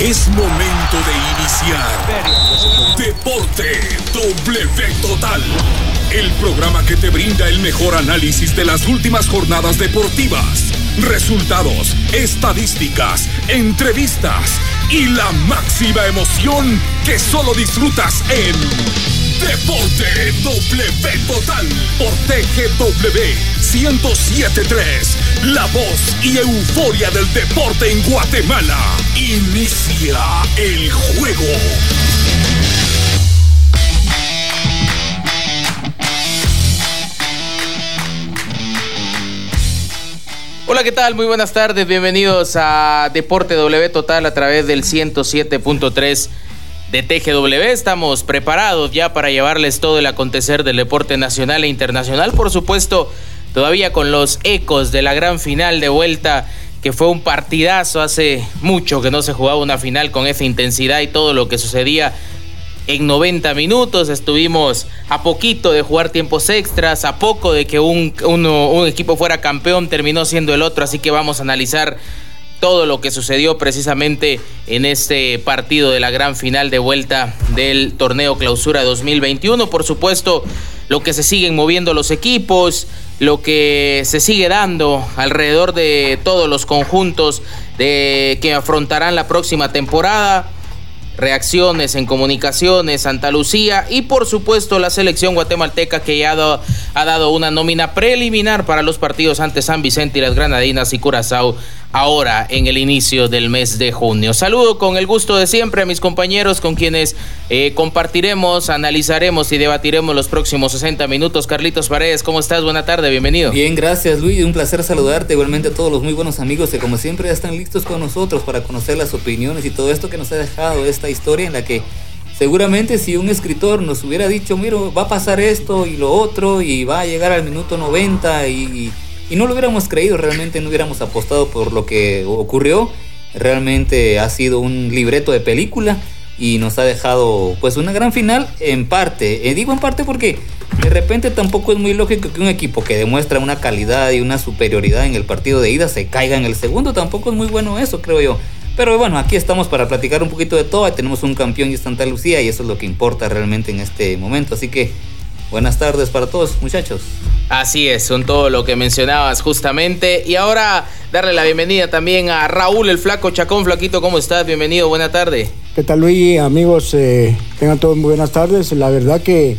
Es momento de iniciar Deporte W Total. El programa que te brinda el mejor análisis de las últimas jornadas deportivas, resultados, estadísticas, entrevistas y la máxima emoción que solo disfrutas en Deporte W Total por TGW 1073. La voz y euforia del deporte en Guatemala. Inicia el juego. Hola, ¿qué tal? Muy buenas tardes. Bienvenidos a Deporte W Total a través del 107.3 de TGW. Estamos preparados ya para llevarles todo el acontecer del deporte nacional e internacional. Por supuesto, todavía con los ecos de la gran final de vuelta, que fue un partidazo hace mucho que no se jugaba una final con esa intensidad y todo lo que sucedía en 90 minutos. Estuvimos a poquito de jugar tiempos extras, a poco de que un, un equipo fuera campeón, terminó siendo el otro. Así que vamos a analizar todo lo que sucedió precisamente en este partido de la gran final de vuelta del torneo clausura 2021. Por supuesto, lo que se siguen moviendo los equipos, lo que se sigue dando alrededor de todos los conjuntos de que afrontarán la próxima temporada reacciones en comunicaciones, Santa Lucía y por supuesto la selección guatemalteca que ya ha dado, ha dado una nómina preliminar para los partidos ante San Vicente y las Granadinas y Curazao ahora en el inicio del mes de junio. Saludo con el gusto de siempre a mis compañeros con quienes eh, compartiremos, analizaremos y debatiremos los próximos 60 minutos. Carlitos Paredes, ¿cómo estás? Buena tarde, bienvenido. Bien, gracias Luis, un placer saludarte, igualmente a todos los muy buenos amigos que como siempre están listos con nosotros para conocer las opiniones y todo esto que nos ha dejado esta historia en la que seguramente si un escritor nos hubiera dicho, mira, va a pasar esto y lo otro y va a llegar al minuto 90 y y no lo hubiéramos creído, realmente no hubiéramos apostado por lo que ocurrió. Realmente ha sido un libreto de película y nos ha dejado pues una gran final en parte. Eh, digo en parte porque de repente tampoco es muy lógico que un equipo que demuestra una calidad y una superioridad en el partido de ida se caiga en el segundo. Tampoco es muy bueno eso, creo yo. Pero bueno, aquí estamos para platicar un poquito de todo. Tenemos un campeón y Santa Lucía y eso es lo que importa realmente en este momento. Así que buenas tardes para todos, muchachos. Así es, son todo lo que mencionabas justamente. Y ahora darle la bienvenida también a Raúl el Flaco Chacón. Flaquito, ¿cómo estás? Bienvenido, buena tarde. ¿Qué tal Luis? Amigos, eh, tengan todos muy buenas tardes. La verdad que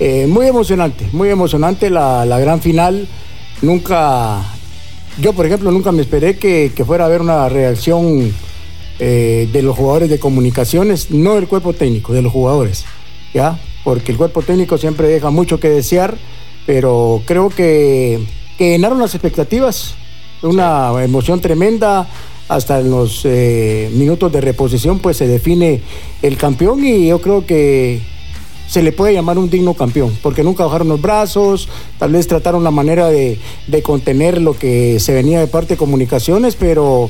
eh, muy emocionante, muy emocionante la, gran final. Nunca, yo por ejemplo, nunca me esperé que, fuera a haber una reacción eh, de los jugadores de comunicaciones, no del cuerpo técnico, de los jugadores, ¿ya? Porque el cuerpo técnico siempre deja mucho que desear pero creo que, llenaron las expectativas. Una emoción tremenda. Hasta en los eh, minutos de reposición, pues se define el campeón y yo creo que se le puede llamar un digno campeón, porque nunca bajaron los brazos, tal vez trataron la manera de, contener lo que se venía de parte de comunicaciones, pero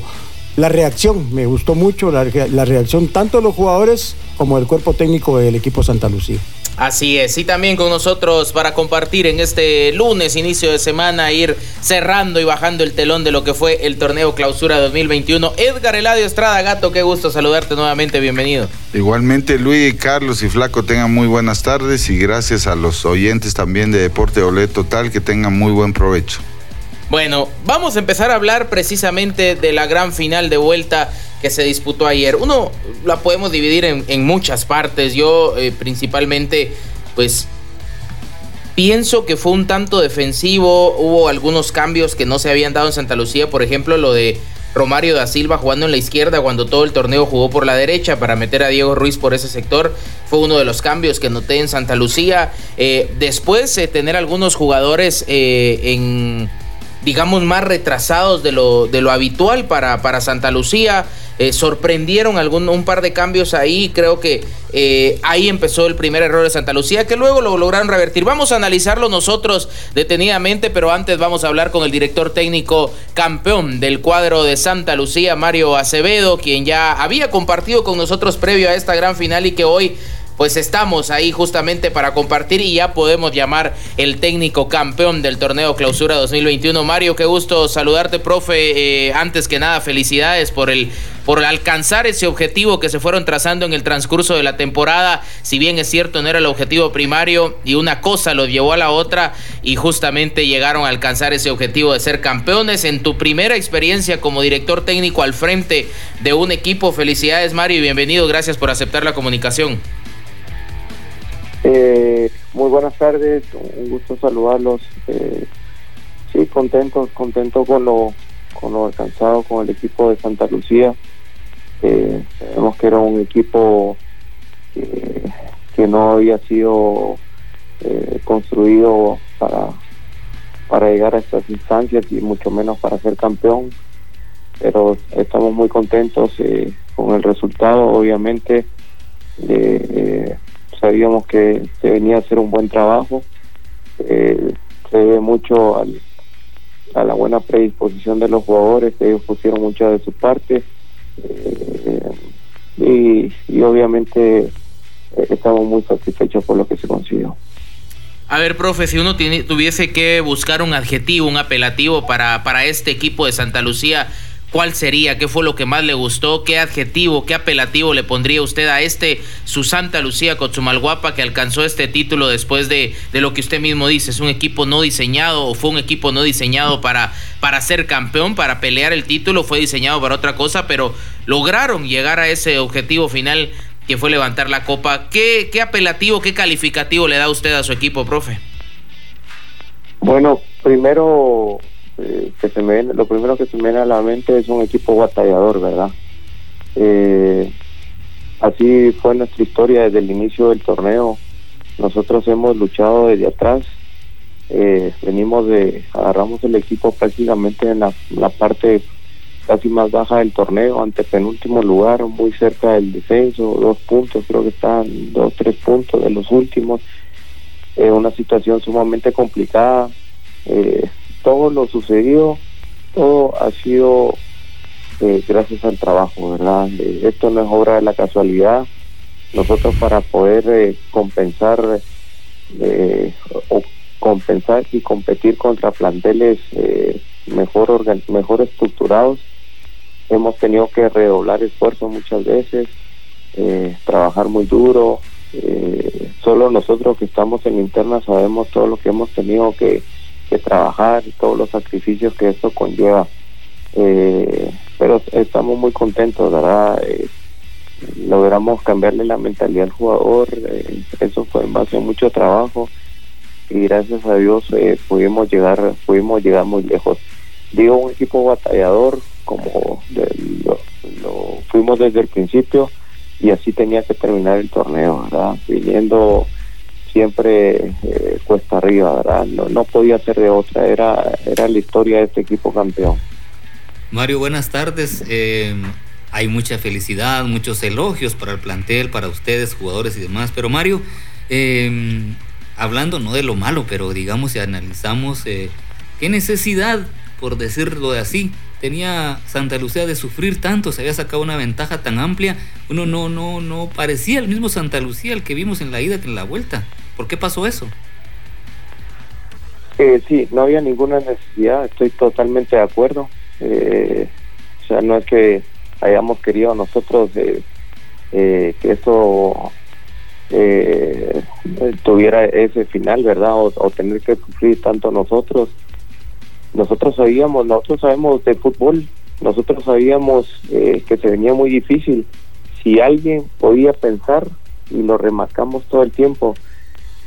la reacción, me gustó mucho la, la reacción tanto de los jugadores como del cuerpo técnico del equipo Santa Lucía. Así es, y también con nosotros para compartir en este lunes, inicio de semana, ir cerrando y bajando el telón de lo que fue el torneo Clausura 2021. Edgar Eladio Estrada Gato, qué gusto saludarte nuevamente, bienvenido. Igualmente Luis, Carlos y Flaco tengan muy buenas tardes y gracias a los oyentes también de Deporte Olé Total que tengan muy buen provecho. Bueno, vamos a empezar a hablar precisamente de la gran final de vuelta que se disputó ayer. Uno la podemos dividir en, muchas partes. Yo eh, principalmente, pues, pienso que fue un tanto defensivo. Hubo algunos cambios que no se habían dado en Santa Lucía. Por ejemplo, lo de Romario da Silva jugando en la izquierda cuando todo el torneo jugó por la derecha para meter a Diego Ruiz por ese sector. Fue uno de los cambios que noté en Santa Lucía. Eh, después, de tener algunos jugadores eh, en digamos, más retrasados de lo, de lo habitual para, para Santa Lucía. Eh, sorprendieron algún, un par de cambios ahí. Creo que eh, ahí empezó el primer error de Santa Lucía, que luego lo lograron revertir. Vamos a analizarlo nosotros detenidamente, pero antes vamos a hablar con el director técnico campeón del cuadro de Santa Lucía, Mario Acevedo, quien ya había compartido con nosotros previo a esta gran final y que hoy pues estamos ahí justamente para compartir y ya podemos llamar el técnico campeón del torneo Clausura 2021. Mario, qué gusto saludarte, profe. Eh, antes que nada, felicidades por el por alcanzar ese objetivo que se fueron trazando en el transcurso de la temporada. Si bien es cierto, no era el objetivo primario y una cosa lo llevó a la otra y justamente llegaron a alcanzar ese objetivo de ser campeones. En tu primera experiencia como director técnico al frente de un equipo, felicidades Mario y bienvenido. Gracias por aceptar la comunicación. Eh, muy buenas tardes, un gusto saludarlos. Eh, sí, contento, contento con lo, con lo alcanzado con el equipo de Santa Lucía. Eh, sabemos que era un equipo que no había sido eh, construido para, para llegar a estas instancias y mucho menos para ser campeón. Pero estamos muy contentos con el resultado, obviamente. Eh, sabíamos que se venía a hacer un buen trabajo. Eh, se debe mucho a la buena predisposición de los jugadores, ellos pusieron mucho de su parte. Eh, y, obviamente eh, estamos muy satisfechos por lo que se consiguió. A ver, profe, si uno tuviese que buscar un adjetivo, un apelativo para, para este equipo de Santa Lucía, ¿Cuál sería? ¿Qué fue lo que más le gustó? ¿Qué adjetivo, qué apelativo le pondría usted a este su Santa Lucía Cochumalguapa que alcanzó este título después de, de, lo que usted mismo dice? ¿Es un equipo no diseñado o fue un equipo no diseñado para, para ser campeón, para pelear el título? Fue diseñado para otra cosa, pero lograron llegar a ese objetivo final que fue levantar la copa. ¿Qué, qué apelativo, qué calificativo le da usted a su equipo, profe? Bueno, primero eh, que se me lo primero que se me viene a la mente es un equipo batallador, ¿verdad? Eh, así fue nuestra historia desde el inicio del torneo. Nosotros hemos luchado desde atrás. Eh, venimos de, agarramos el equipo prácticamente en la, parte casi más baja del torneo, ante penúltimo lugar, muy cerca del descenso, dos puntos, creo que están dos, tres puntos de los últimos. una situación sumamente complicada. Eh, todo lo sucedido, todo ha sido eh, gracias al trabajo, ¿verdad? Eh, esto no es obra de la casualidad. Nosotros para poder eh, compensar o compensar y competir contra planteles mejor mejor estructurados, hemos tenido que redoblar esfuerzos muchas veces, trabajar muy duro. solo nosotros que estamos en interna sabemos todo lo que hemos tenido que que trabajar y todos los sacrificios que esto conlleva. Eh, pero estamos muy contentos, ¿verdad? Eh, logramos cambiarle la mentalidad al jugador, eh, eso fue en base mucho trabajo y gracias a Dios pudimos llegar pudimos llegar muy lejos. Digo, un equipo batallador como lo fuimos desde el principio y así tenía que terminar el torneo, ¿verdad? Viniendo siempre eh, cuesta arriba, ¿verdad? No, podía ser de otra, era, era la historia de este equipo campeón. Mario, buenas tardes. Eh, hay mucha felicidad, muchos elogios para el plantel, para ustedes, jugadores y demás, pero Mario, eh, hablando no de lo malo, pero digamos si analizamos qué necesidad, por decirlo de así, tenía Santa Lucía de sufrir tanto, se había sacado una ventaja tan amplia, uno no, no, no parecía el mismo Santa Lucía el que vimos en la ida que en la vuelta. ¿Por qué pasó eso? Eh, sí, no había ninguna necesidad, estoy totalmente de acuerdo. Eh, o sea, no es que hayamos querido nosotros eh, eh que eso eh, tuviera ese final, ¿verdad? o, tener que sufrir tanto nosotros nosotros sabíamos, nosotros sabemos de fútbol, nosotros sabíamos eh, que se venía muy difícil. Si alguien podía pensar, y lo remarcamos todo el tiempo,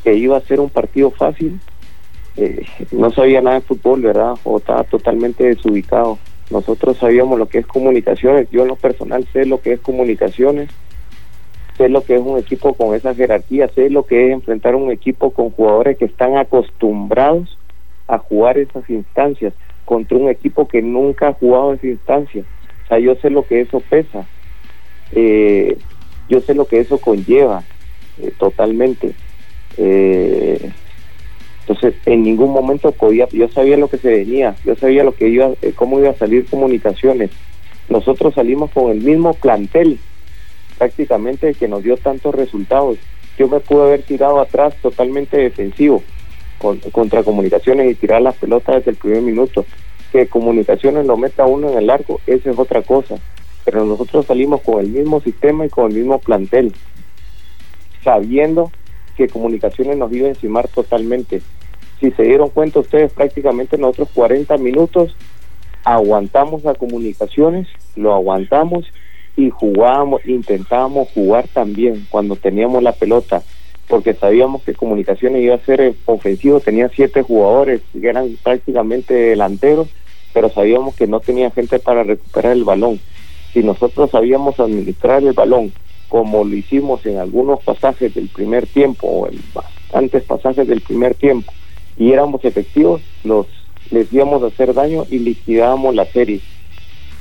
que iba a ser un partido fácil, eh, no sabía nada de fútbol, ¿verdad? O estaba totalmente desubicado. Nosotros sabíamos lo que es comunicaciones, yo en lo personal sé lo que es comunicaciones, sé lo que es un equipo con esa jerarquía, sé lo que es enfrentar un equipo con jugadores que están acostumbrados a jugar esas instancias contra un equipo que nunca ha jugado esa instancia. O sea, yo sé lo que eso pesa, eh, yo sé lo que eso conlleva eh, totalmente. Eh, entonces, en ningún momento podía, yo sabía lo que se venía, yo sabía lo que iba, cómo iba a salir comunicaciones. Nosotros salimos con el mismo plantel, prácticamente que nos dio tantos resultados. Yo me pude haber tirado atrás totalmente defensivo contra comunicaciones y tirar las pelotas desde el primer minuto. Que comunicaciones lo meta uno en el arco, esa es otra cosa. pero nosotros salimos con el mismo sistema y con el mismo plantel, sabiendo que comunicaciones nos iba a encimar totalmente. Si se dieron cuenta ustedes, prácticamente nosotros 40 minutos aguantamos a comunicaciones, lo aguantamos y jugábamos, intentábamos jugar también cuando teníamos la pelota, porque sabíamos que comunicaciones iba a ser ofensivo, tenía siete jugadores que eran prácticamente delanteros, pero sabíamos que no tenía gente para recuperar el balón. Si nosotros sabíamos administrar el balón, como lo hicimos en algunos pasajes del primer tiempo o en bastantes pasajes del primer tiempo, y éramos efectivos, los les íbamos a hacer daño y liquidábamos la serie.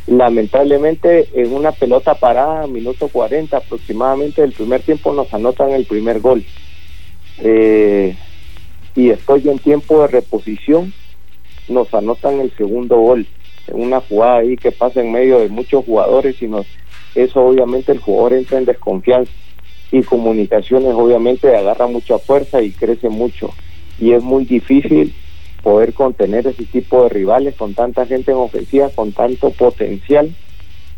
Lamentablemente, en una pelota parada, minuto 40 aproximadamente del primer tiempo, nos anotan el primer gol. Eh, y después en tiempo de reposición, nos anotan el segundo gol. En una jugada ahí que pasa en medio de muchos jugadores y nos, eso obviamente el jugador entra en desconfianza. Y comunicaciones obviamente agarra mucha fuerza y crece mucho. Y es muy difícil poder contener ese tipo de rivales con tanta gente en ofensiva, con tanto potencial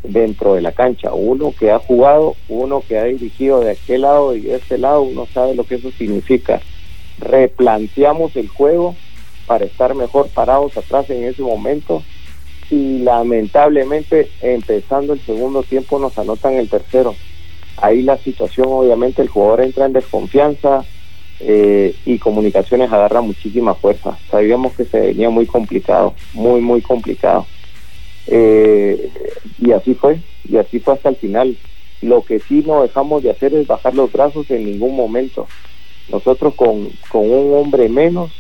dentro de la cancha. Uno que ha jugado, uno que ha dirigido de aquel lado y de este lado, uno sabe lo que eso significa. Replanteamos el juego para estar mejor parados atrás en ese momento y lamentablemente empezando el segundo tiempo nos anotan el tercero. Ahí la situación obviamente el jugador entra en desconfianza, eh, y comunicaciones agarra muchísima fuerza. Sabíamos que se venía muy complicado, muy, muy complicado. Eh, y así fue, y así fue hasta el final. Lo que sí no dejamos de hacer es bajar los brazos en ningún momento. Nosotros con, con un hombre menos,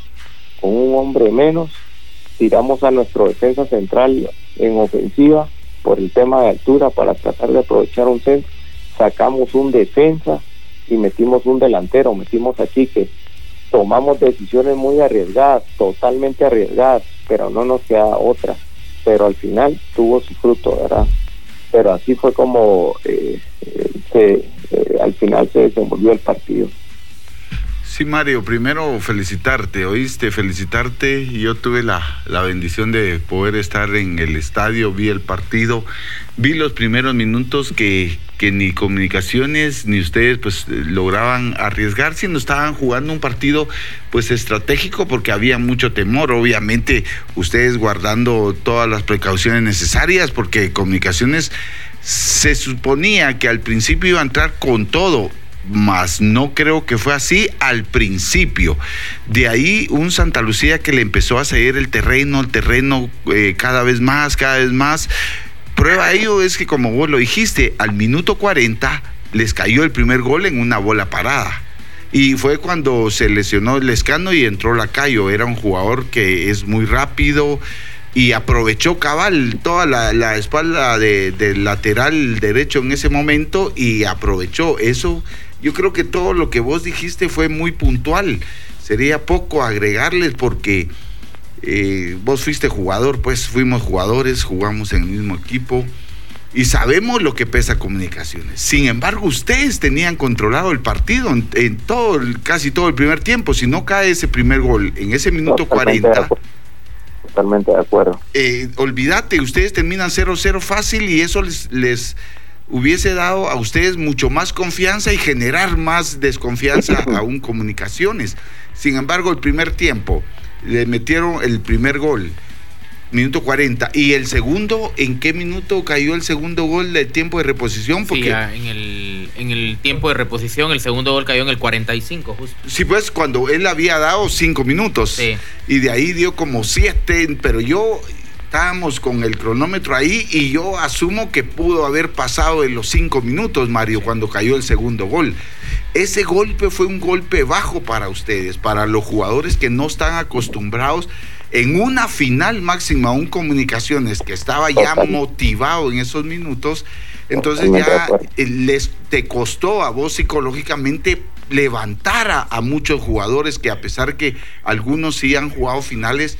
con un hombre menos, tiramos a nuestro defensa central en ofensiva por el tema de altura para tratar de aprovechar un centro. Sacamos un defensa y metimos un delantero, metimos aquí que tomamos decisiones muy arriesgadas, totalmente arriesgadas, pero no nos queda otra. Pero al final tuvo su fruto, ¿verdad? Pero así fue como eh, eh, se, eh, al final se desenvolvió el partido. Sí, Mario, primero felicitarte, oíste, felicitarte. Yo tuve la, la, bendición de poder estar en el estadio, vi el partido, vi los primeros minutos que, que ni comunicaciones ni ustedes pues lograban arriesgar, sino estaban jugando un partido pues estratégico porque había mucho temor, obviamente ustedes guardando todas las precauciones necesarias porque comunicaciones se suponía que al principio iba a entrar con todo mas no creo que fue así al principio. De ahí un Santa Lucía que le empezó a seguir el terreno, el terreno eh, cada vez más, cada vez más. Prueba ello es que como vos lo dijiste, al minuto 40 les cayó el primer gol en una bola parada. Y fue cuando se lesionó el escano y entró Lacayo. Era un jugador que es muy rápido y aprovechó cabal toda la, espalda del lateral derecho en ese momento y aprovechó eso yo creo que todo lo que vos dijiste fue muy puntual. Sería poco agregarles porque eh, vos fuiste jugador, pues fuimos jugadores, jugamos en el mismo equipo y sabemos lo que pesa comunicaciones. Sin embargo, ustedes tenían controlado el partido en, todo, casi todo el primer tiempo. Si no cae ese primer gol en ese minuto 40. totalmente de acuerdo. Eh, olvídate, ustedes terminan 0-0 fácil y eso les, les hubiese dado a ustedes mucho más confianza y generar más desconfianza aún comunicaciones. Sin embargo, el primer tiempo le metieron el primer gol, minuto 40, y el segundo, ¿en qué minuto cayó el segundo gol del tiempo de reposición? Porque... en el, en el tiempo de reposición el segundo gol cayó en el 45, justo. Sí, pues cuando él había dado cinco minutos. Y de ahí dio como siete, pero yo estábamos con el cronómetro ahí y yo asumo que pudo haber pasado en los cinco minutos, Mario, cuando cayó el segundo gol. Ese golpe fue un golpe bajo para ustedes, para los jugadores que no están acostumbrados en una final máxima, un comunicaciones que estaba ya motivado en esos minutos, entonces ya eh, les te costó a vos psicológicamente levantar a, a muchos jugadores que a pesar que algunos sí han jugado finales,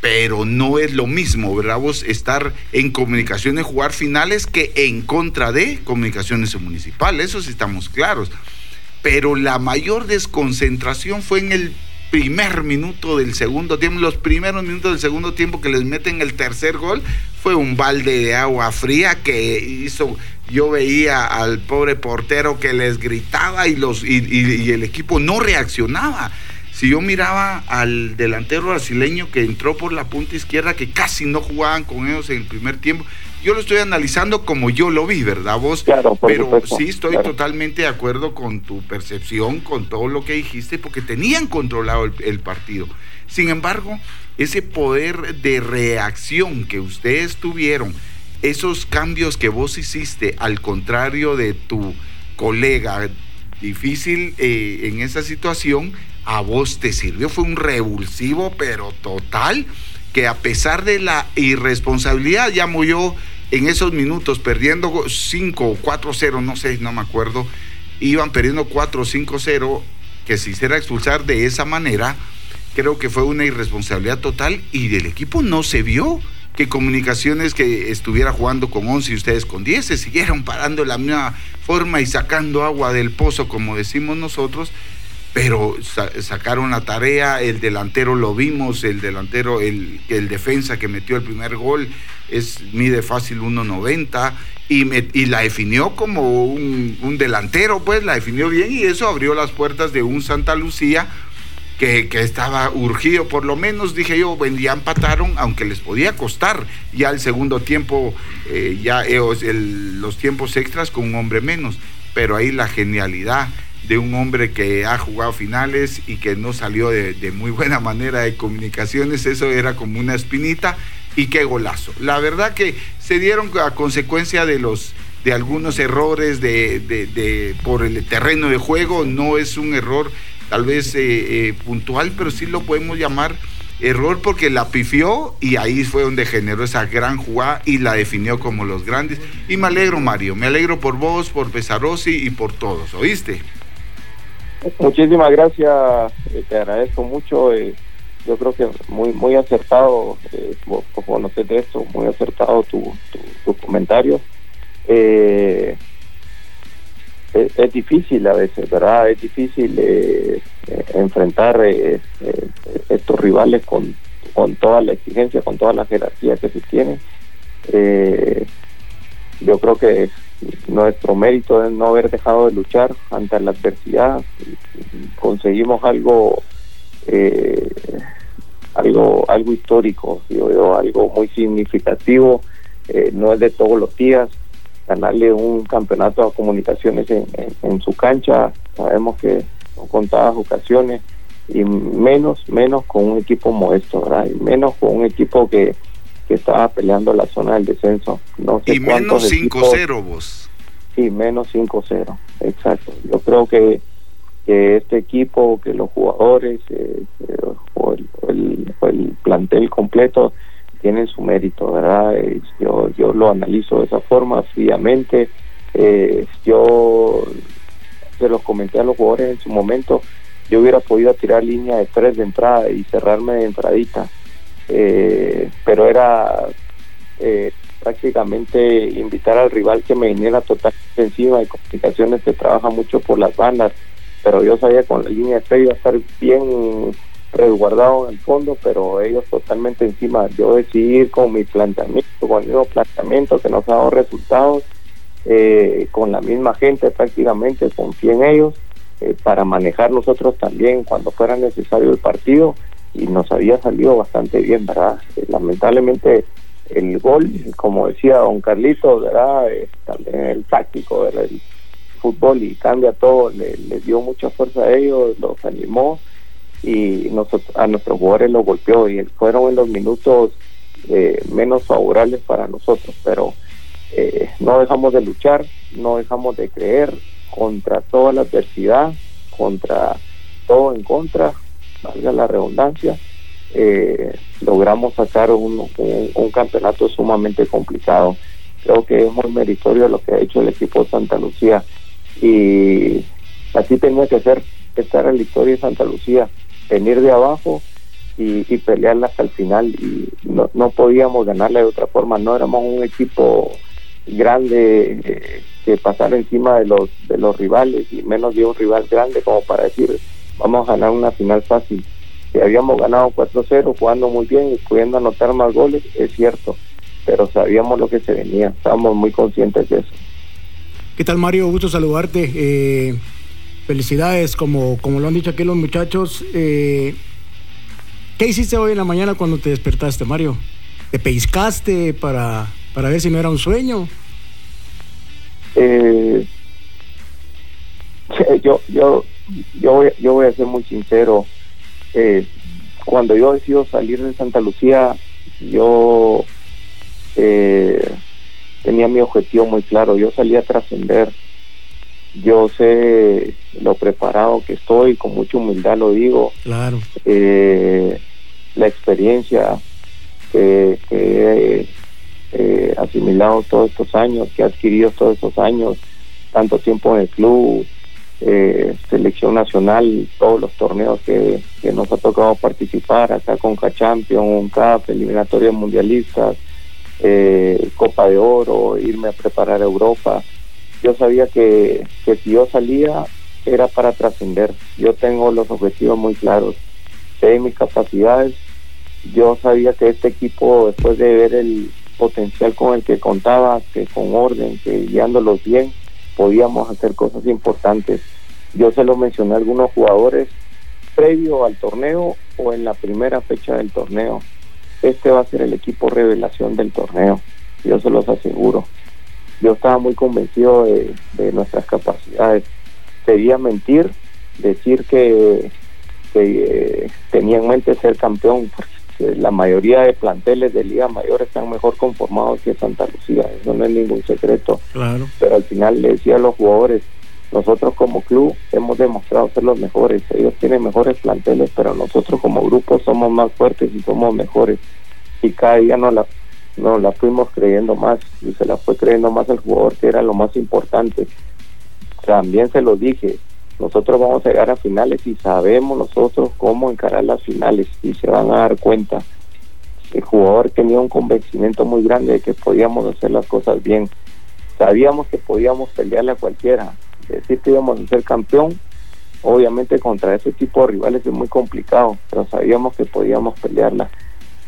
pero no es lo mismo, ¿verdad? Vos estar en comunicaciones, jugar finales que en contra de comunicaciones municipales, eso sí estamos claros. Pero la mayor desconcentración fue en el primer minuto del segundo tiempo, los primeros minutos del segundo tiempo que les meten el tercer gol, fue un balde de agua fría que hizo, yo veía al pobre portero que les gritaba y, los, y, el equipo no reaccionaba. Si yo miraba al delantero brasileño que entró por la punta izquierda, que casi no jugaban con ellos en el primer tiempo, yo lo estoy analizando como yo lo vi, ¿verdad vos? Claro, Pero sí estoy totalmente de acuerdo con tu percepción, con todo lo que dijiste, porque tenían controlado el, partido. Sin embargo, ese poder de reacción que ustedes tuvieron, esos cambios que vos hiciste, al contrario de tu colega, difícil eh, en esa situación, a vos te sirvió. Fue un revulsivo, pero total que a pesar de la irresponsabilidad, llamo yo, en esos minutos, perdiendo 5 o 4-0, no sé, no me acuerdo, iban perdiendo 4 o 5-0, que se hiciera expulsar de esa manera, creo que fue una irresponsabilidad total y del equipo no se vio que comunicaciones que estuviera jugando con 11 y ustedes con 10 se siguieron parando de la misma forma y sacando agua del pozo, como decimos nosotros, pero sacaron la tarea, el delantero lo vimos, el delantero, el, el defensa que metió el primer gol, es, mide fácil 1.90 y, y la definió como un, delantero, pues la definió bien y eso abrió las puertas de un Santa Lucía que, estaba urgido, por lo menos dije yo, ya empataron, aunque les podía costar ya el segundo tiempo, eh, ya eh, los tiempos extras con un hombre menos, pero ahí la genialidad de un hombre que ha jugado finales y que no salió de, muy buena manera de comunicaciones, eso era como una espinita y qué golazo. La verdad que se dieron a consecuencia de los de algunos errores de, por el terreno de juego, no es un error tal vez eh, eh, puntual, pero sí lo podemos llamar error porque la pifió y ahí fue donde generó esa gran jugada y la definió como los grandes. Y me alegro, Mario, me alegro por vos, por Pesarosi y por todos, ¿oíste? Muchísimas gracias, eh, te agradezco mucho. Eh, yo creo que muy muy acertado, eh, por conocer de esto, muy acertado tu, tu, comentario. Eh, es, difícil a veces, ¿verdad? Es difícil enfrentar estos rivales con, con toda la exigencia, con toda la jerarquía que se tiene. yo creo que nuestro mérito es no haber dejado de luchar ante la adversidad. Conseguimos algo, eh, algo, algo histórico, yo algo muy significativo. Eh, no es de todos los días ganarle un campeonato a comunicaciones en, su cancha. Sabemos que son contadas ocasiones y menos, menos con un equipo modesto. Y menos con un equipo que que estaba peleando la zona del descenso. No sé y menos 5-0 vos. Sí, menos 5-0, exacto. Yo creo que, que este equipo, que los jugadores eh, eh, o, el, el, plantel completo tienen su mérito, ¿verdad? Eh, yo, yo lo analizo de esa forma, fríamente. yo se los comenté a los jugadores en su momento, yo hubiera podido tirar línea de tres de entrada y cerrarme de entradita eh, pero era eh, prácticamente invitar al rival que me viniera totalmente encima. Hay complicaciones que trabaja mucho por las bandas, pero yo sabía con la línea de fe iba a estar bien resguardado en el fondo, pero ellos totalmente encima. Yo decidí con mi planteamiento, con el mismo planteamiento que nos ha dado resultados, eh, con la misma gente prácticamente, confié en ellos. Eh, para manejar nosotros también cuando fuera necesario el partido y nos había salido bastante bien, ¿verdad? Eh, lamentablemente el gol, como decía don Carlito, ¿verdad? Eh, también el táctico del fútbol y cambia todo, le, dio mucha fuerza a ellos, los animó y nosotros, a nuestros jugadores los golpeó y fueron en los minutos eh, menos favorables para nosotros, pero no dejamos de luchar, no dejamos de creer contra toda la adversidad, contra todo en contra, valga la redundancia, eh, logramos sacar un, un, campeonato sumamente complicado. Creo que es muy meritorio lo que ha hecho el equipo de Santa Lucía. Y así tenía que ser estar en la historia de Santa Lucía, venir de abajo y, y pelearla hasta el final. Y no, no podíamos ganarle de otra forma, no éramos un equipo grande eh, que pasara encima de los de los rivales y menos de un rival grande como para decir vamos a ganar una final fácil. que habíamos ganado 4-0 jugando muy bien y pudiendo anotar más goles, es cierto, pero sabíamos lo que se venía, estábamos muy conscientes de eso. ¿Qué tal Mario? Gusto saludarte. Eh, felicidades, como, como lo han dicho aquí los muchachos. Eh, ¿Qué hiciste hoy en la mañana cuando te despertaste, Mario? ¿Te peiscaste para, para ver si no era un sueño? Eh, yo, yo, yo, voy, yo voy a ser muy sincero. Eh, cuando yo decido salir de Santa Lucía, yo eh, tenía mi objetivo muy claro. Yo salí a trascender. Yo sé lo preparado que estoy, con mucha humildad lo digo. Claro. Eh, la experiencia que, que he asimilado todos estos años, que he adquirido todos estos años, tanto tiempo en el club, eh, selección nacional, todos los torneos que, nos ha tocado participar, acá con Champions, CAP, eliminatorias mundialistas, eh, Copa de Oro, irme a preparar a Europa. Yo sabía que, que si yo salía era para trascender. Yo tengo los objetivos muy claros, sé mis capacidades. Yo sabía que este equipo, después de ver el potencial con el que contaba, que con orden, que guiándolos bien, podíamos hacer cosas importantes. Yo se lo mencioné a algunos jugadores previo al torneo o en la primera fecha del torneo. Este va a ser el equipo revelación del torneo, yo se los aseguro. Yo estaba muy convencido de, nuestras capacidades. Sería mentir decir que, eh, tenía en mente ser campeón, la mayoría de planteles de Liga Mayor están mejor conformados que Santa Lucía, eso no es ningún secreto. Claro. Pero al final le decía a los jugadores, nosotros como club hemos demostrado ser los mejores, ellos tienen mejores planteles, pero nosotros como grupo somos más fuertes y somos mejores. Y cada día nos la, nos la fuimos creyendo más y se la fue creyendo más el jugador, que era lo más importante. También se lo dije, nosotros vamos a llegar a finales y sabemos nosotros cómo encarar las finales y se van a dar cuenta. El jugador tenía un convencimiento muy grande de que podíamos hacer las cosas bien. Sabíamos que podíamos pelearle a cualquiera. Decir que íbamos a ser campeón, obviamente contra ese tipo de rivales es muy complicado, pero sabíamos que podíamos pelearla.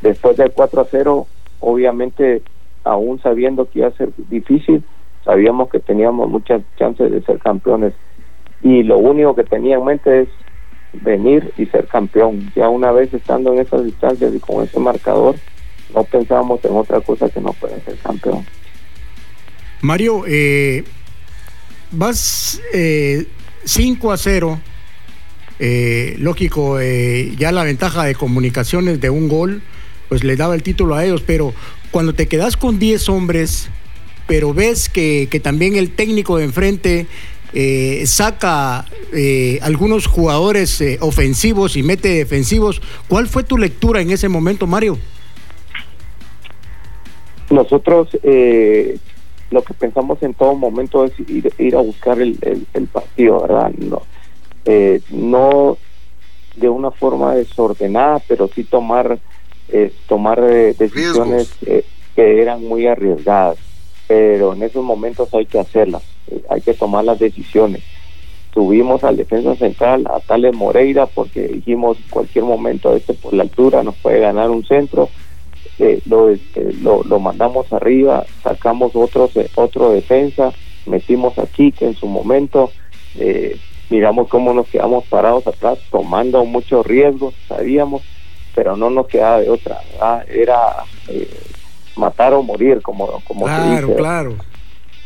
Después del 4 a 0, obviamente, aún sabiendo que iba a ser difícil, sabíamos que teníamos muchas chances de ser campeones y lo único que tenía en mente es venir y ser campeón. Ya una vez estando en esas distancias y con ese marcador, no pensábamos en otra cosa que no puede ser campeón. Mario, eh, vas eh, 5 a 0. Eh, lógico, eh, ya la ventaja de comunicaciones de un gol, pues le daba el título a ellos, pero cuando te quedas con 10 hombres, pero ves que, que también el técnico de enfrente eh, saca eh, algunos jugadores eh, ofensivos y mete defensivos. ¿Cuál fue tu lectura en ese momento, Mario? Nosotros lo que pensamos en todo momento es ir, a buscar el, partido, ¿verdad? No, no de una forma desordenada, pero sí tomar, tomar decisiones que eran muy arriesgadas. Pero en esos momentos hay que hacerlas hay que tomar las decisiones. Subimos al defensa central, a Tales Moreira, porque dijimos cualquier momento este por la altura nos puede ganar un centro. Eh, lo, lo, lo, mandamos arriba, sacamos otro, otro defensa, metimos aquí que en su momento eh, miramos cómo nos quedamos parados atrás, tomando muchos riesgos, sabíamos, pero no nos quedaba de otra, era eh, matar o morir, como, como claro, dice. Claro,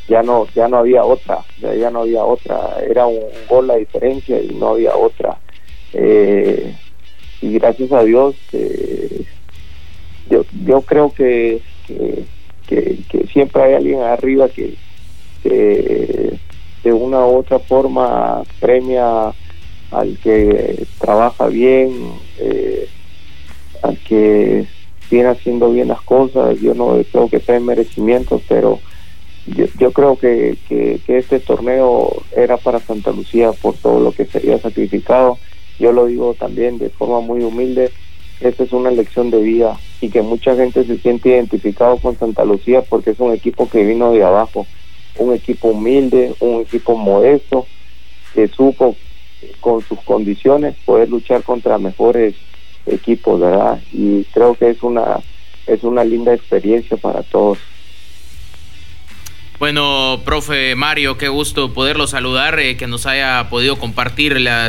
ya no ya no había otra ya, no había otra. Era un, gol la diferencia y no había otra. Eh, y gracias a Dios eh, yo yo creo que que, siempre hay alguien arriba que, de una u otra forma premia al que trabaja bien eh, al que viene haciendo bien las cosas. Yo no creo que sea merecimientos pero yo, creo que, que, este torneo era para Santa Lucía por todo lo que se había sacrificado. Yo lo digo también de forma muy humilde, esta es una lección de vida y que mucha gente se siente identificado con Santa Lucía porque es un equipo que vino de abajo, un equipo humilde, un equipo modesto, que supo con sus condiciones poder luchar contra mejores equipos, ¿verdad? Y creo que es una, es una linda experiencia para todos. Bueno, profe Mario, qué gusto poderlo saludar, eh, que nos haya podido compartir la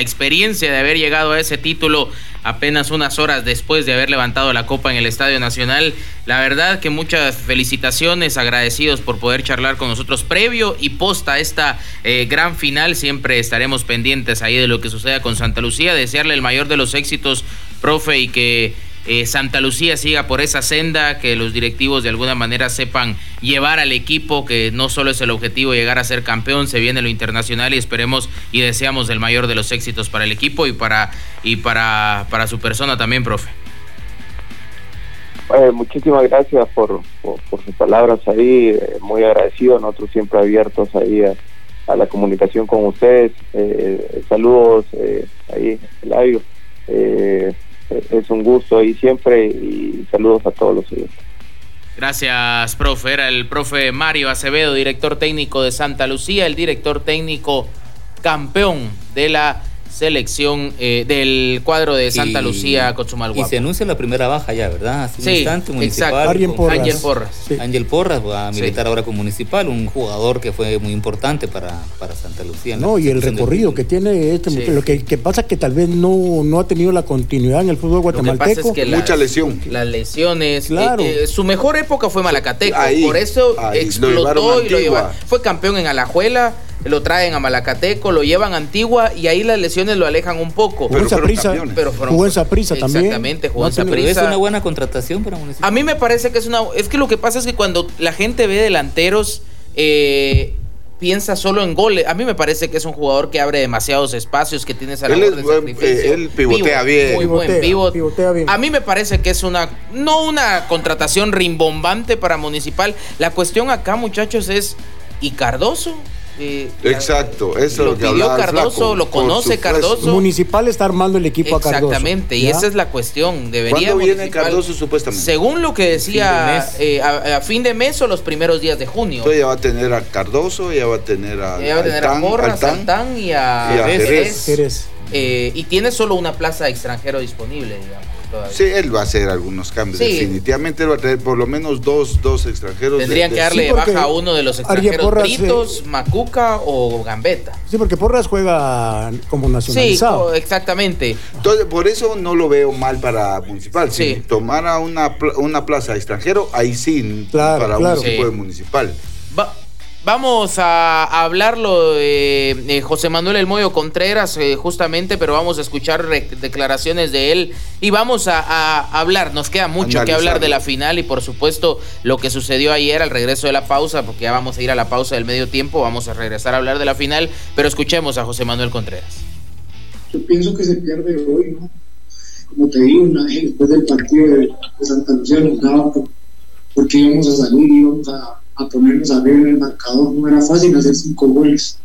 experiencia de haber llegado a ese título apenas unas horas después de haber levantado la copa en el Estadio Nacional. La verdad que muchas felicitaciones, agradecidos por poder charlar con nosotros previo y posta esta eh, gran final. Siempre estaremos pendientes ahí de lo que suceda con Santa Lucía. Desearle el mayor de los éxitos, profe, y que eh, Santa Lucía siga por esa senda, que los directivos de alguna manera sepan llevar al equipo, que no solo es el objetivo llegar a ser campeón, se viene lo internacional y esperemos y deseamos el mayor de los éxitos para el equipo y para, y para, para su persona también, profe. Eh, muchísimas gracias por, por, sus palabras ahí, eh, muy agradecido, nosotros siempre abiertos ahí a, la comunicación con ustedes. saludos ahí, Eladio. Es un gusto ahí siempre y saludos a todos los oyentes. Gracias, profe. Era el profe Mario Acevedo, director técnico de Santa Lucía, el director técnico campeón de la selección eh, del cuadro de Santa Lucía Cochumalguapo. Y se anuncia la primera baja ya, ¿verdad? Hace sí, instante, municipal. Ángel Porras. Ángel Porras. Ángel Porras va a militar ahora con Municipal, un jugador que fue muy importante para, para Santa Lucía. No, y el recorrido que tiene este Lo que, pasa es que tal vez no, no ha tenido la continuidad en el fútbol guatemalteco. Mucha lesión. Las lesiones. Claro. Eh, eh, su mejor época fue Malacateco. por eso explotó y lo llevó. Fue campeón en Alajuela lo traen a Malacateco, lo llevan a Antigua y ahí las lesiones lo alejan un poco. Jugó esa prisa, pero jugó esa prisa también. Exactamente, jugó esa prisa. Es una buena contratación para Municipal. A mí me parece que es una. Es que lo que pasa es que cuando la gente ve delanteros. Eh, piensa solo en goles. A mí me parece que es un jugador que abre demasiados espacios, que tiene esa labor de sacrificio. Eh, él pivotea bien. Muy buen pivot. A mí me parece que es una, no una contratación rimbombante para Municipal. La cuestión acá, muchachos, es, ¿y Cardoso? Exacto, eso lo, lo que pidió Cardoso, lo conoce Cardoso. Municipal está armando el equipo a Cardoso. Exactamente, y esa es la cuestión. Debería ¿Cuándo viene Cardoso supuestamente? Según lo que decía, eh, a, fin de mes o los primeros días de junio. Entonces ya va a tener a Cardoso, ya va a tener a, ya va a, tener a Porra, Santán y a, Jerez. Eh, y tiene solo una plaza extranjero disponible, digamos. Sí, él va a hacer algunos cambios. Definitivamente él va a traer por lo menos dos, dos extranjeros. Tendrían que darle baja a uno de los extranjeros, Britos, eh, Macuca o Gambetta. Sí, porque Porras juega como nacionalizado. Sí, exactamente. Entonces, por eso no lo veo mal para Municipal. Si tomara una, una plaza extranjero, ahí sí, para un equipo de Municipal. Vamos a hablarlo de José Manuel El Moyo Contreras, eh, justamente, pero vamos a escuchar declaraciones de él y vamos a, hablar. Nos queda mucho que hablar de la final y, por supuesto, lo que sucedió ayer al regreso de la pausa, porque ya vamos a ir a la pausa del medio tiempo. Vamos a regresar a hablar de la final, pero escuchemos a José Manuel Contreras. Yo pienso que se pierde hoy, ¿no? Como te digo, después del partido de, Santa Lucía nos daba porque íbamos a salir, íbamos a a ponernos a ver en el marcador. No era fácil hacer cinco goles,